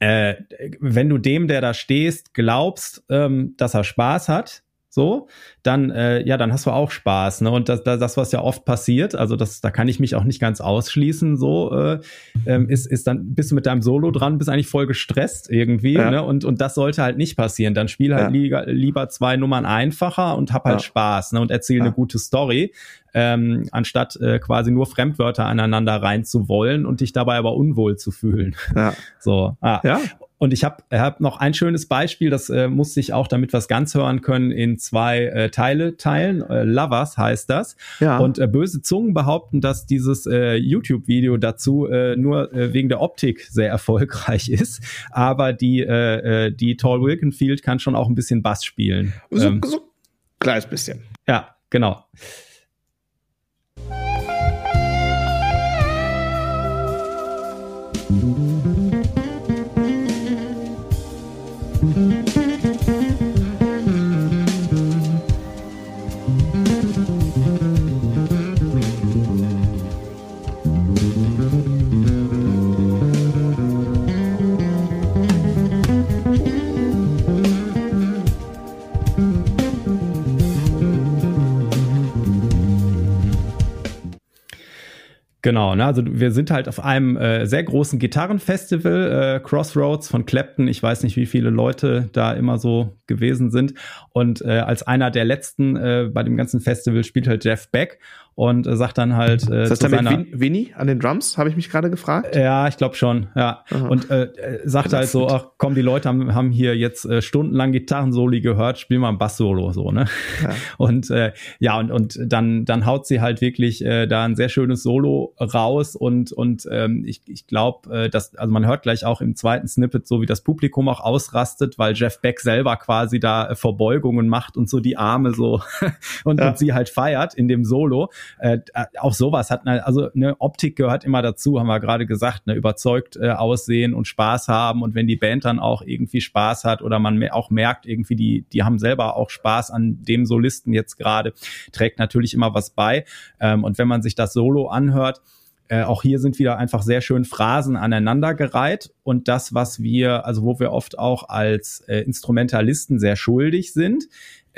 äh, wenn du dem, der da stehst, glaubst, ähm, dass er Spaß hat, so, dann äh, ja, dann hast du auch Spaß, ne? Und das, das, das was ja oft passiert, also das, da kann ich mich auch nicht ganz ausschließen. So äh, ähm, ist, ist dann bist du mit deinem Solo dran, bist eigentlich voll gestresst irgendwie, ja. ne? Und und das sollte halt nicht passieren. Dann spiel halt ja. lieber, lieber zwei Nummern einfacher und hab halt ja. Spaß, ne? Und erzähl eine gute Story, ähm, anstatt äh, quasi nur Fremdwörter aneinander rein zu wollen und dich dabei aber unwohl zu fühlen. Ja. So, ah. ja. Und ich habe hab noch ein schönes Beispiel, das äh, musste ich auch, damit wir es ganz hören können, in zwei äh, Teile teilen. Äh, Lovers heißt das. Ja. Und äh, böse Zungen behaupten, dass dieses äh, YouTube-Video dazu äh, nur äh, wegen der Optik sehr erfolgreich ist. Aber die, äh, äh, die Tall Wilkenfield kann schon auch ein bisschen Bass spielen. So, ähm, so kleines bisschen. Ja, genau. Genau, ne? also wir sind halt auf einem äh, sehr großen Gitarrenfestival, äh, Crossroads von Clapton. Ich weiß nicht, wie viele Leute da immer so gewesen sind. Und äh, als einer der letzten äh, bei dem ganzen Festival spielt halt Jeff Beck und äh, sagt dann halt äh, das heißt zu seiner Winnie an den Drums, habe ich mich gerade gefragt. Ja, ich glaube schon, ja. Aha. Und äh, sagt halt so, ach komm, die Leute haben, haben hier jetzt äh, stundenlang Gitarrensoli gehört, spiel mal ein Bass-Solo so, ne? Ja. Und äh, ja, und, und dann, dann haut sie halt wirklich äh, da ein sehr schönes Solo raus und, und ähm, ich, ich glaube, äh, dass, also man hört gleich auch im zweiten Snippet so, wie das Publikum auch ausrastet, weil Jeff Beck selber quasi da äh, Verbeugungen macht und so die Arme so und, ja. und sie halt feiert in dem Solo äh, auch sowas hat, eine, also eine Optik gehört immer dazu, haben wir gerade gesagt, ne, überzeugt äh, aussehen und Spaß haben. Und wenn die Band dann auch irgendwie Spaß hat oder man auch merkt irgendwie, die, die haben selber auch Spaß an dem Solisten jetzt gerade, trägt natürlich immer was bei. Ähm, und wenn man sich das Solo anhört, äh, auch hier sind wieder einfach sehr schön Phrasen aneinandergereiht und das, was wir, also wo wir oft auch als äh, Instrumentalisten sehr schuldig sind,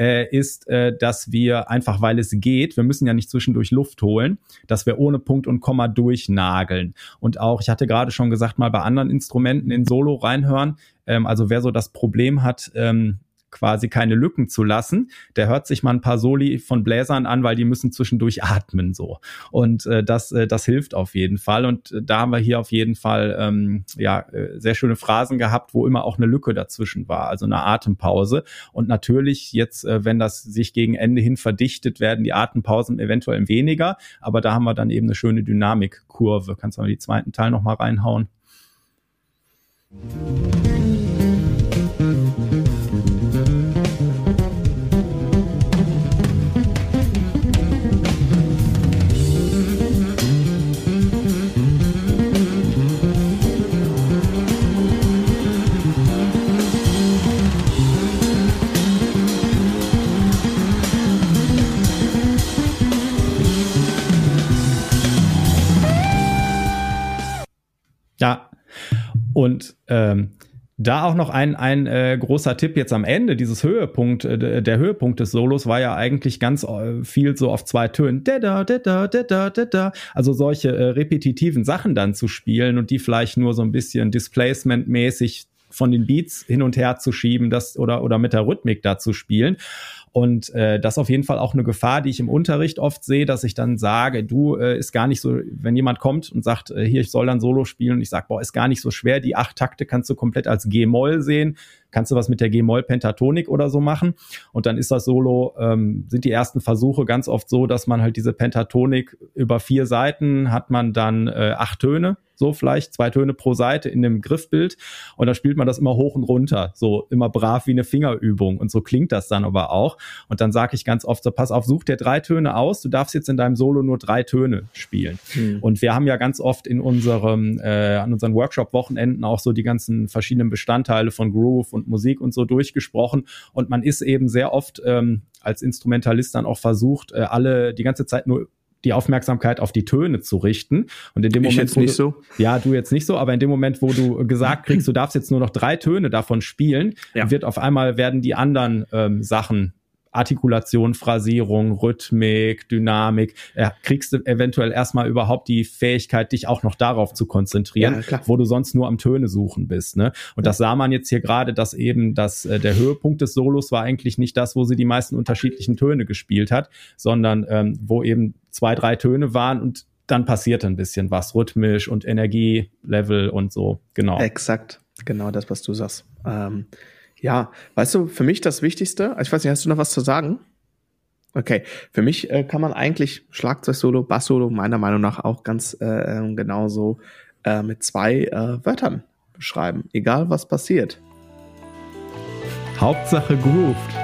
äh, ist, äh, dass wir einfach, weil es geht, wir müssen ja nicht zwischendurch Luft holen, dass wir ohne Punkt und Komma durchnageln. Und auch, ich hatte gerade schon gesagt, mal bei anderen Instrumenten in Solo reinhören. Ähm, also wer so das Problem hat, ähm, quasi keine Lücken zu lassen. Der hört sich mal ein paar Soli von Bläsern an, weil die müssen zwischendurch atmen so. Und äh, das, äh, das hilft auf jeden Fall. Und äh, da haben wir hier auf jeden Fall ähm, ja äh, sehr schöne Phrasen gehabt, wo immer auch eine Lücke dazwischen war, also eine Atempause. Und natürlich jetzt, äh, wenn das sich gegen Ende hin verdichtet, werden die Atempausen eventuell weniger. Aber da haben wir dann eben eine schöne Dynamikkurve. Kannst du mal die zweiten Teil noch mal reinhauen? Ja. Und ähm, da auch noch ein, ein äh, großer Tipp jetzt am Ende, dieses Höhepunkt, äh, der Höhepunkt des Solos war ja eigentlich ganz äh, viel so auf zwei Tönen. Da, da, da, da, da, da, da. Also solche äh, repetitiven Sachen dann zu spielen und die vielleicht nur so ein bisschen displacement-mäßig von den Beats hin und her zu schieben, das oder, oder mit der Rhythmik da zu spielen. Und äh, das ist auf jeden Fall auch eine Gefahr, die ich im Unterricht oft sehe, dass ich dann sage, du äh, ist gar nicht so, wenn jemand kommt und sagt, äh, hier, ich soll dann Solo spielen und ich sage, boah, ist gar nicht so schwer, die acht Takte kannst du komplett als G-Moll sehen, kannst du was mit der G-Moll-Pentatonik oder so machen. Und dann ist das Solo, ähm, sind die ersten Versuche ganz oft so, dass man halt diese Pentatonik über vier Seiten hat man dann äh, acht Töne so vielleicht zwei Töne pro Seite in dem Griffbild. Und da spielt man das immer hoch und runter, so immer brav wie eine Fingerübung. Und so klingt das dann aber auch. Und dann sage ich ganz oft so, pass auf, such dir drei Töne aus, du darfst jetzt in deinem Solo nur drei Töne spielen. Mhm. und wir haben ja ganz oft in unserem, äh, an unseren Workshop-Wochenenden auch so die ganzen verschiedenen Bestandteile von Groove und Musik und so durchgesprochen und man ist eben sehr oft ähm, als Instrumentalist dann auch versucht, äh, alle die ganze Zeit nur die Aufmerksamkeit auf die Töne zu richten. Und in dem ich Moment, jetzt nicht du, so. Ja, du jetzt nicht so, aber in dem Moment, wo du gesagt kriegst, du darfst jetzt nur noch drei Töne davon spielen, ja. wird auf einmal werden die anderen ähm, Sachen Artikulation, Phrasierung, Rhythmik, Dynamik, äh, kriegst du eventuell erstmal überhaupt die Fähigkeit, dich auch noch darauf zu konzentrieren, ja, wo du sonst nur am Töne suchen bist. Ne? Und das sah man jetzt hier gerade, dass eben das, äh, der Höhepunkt des Solos war eigentlich nicht das, wo sie die meisten unterschiedlichen Töne gespielt hat, sondern ähm, wo eben zwei, drei Töne waren und dann passierte ein bisschen was, rhythmisch und Energielevel und so, genau. Exakt, genau das, was du sagst. Ähm ja, weißt du, für mich das Wichtigste, ich weiß nicht, hast du noch was zu sagen? Okay, für mich äh, kann man eigentlich Schlagzeug-Solo, Bass-Solo meiner Meinung nach auch ganz äh, ähm, genauso äh, mit zwei äh, Wörtern beschreiben, egal was passiert. Hauptsache grooved.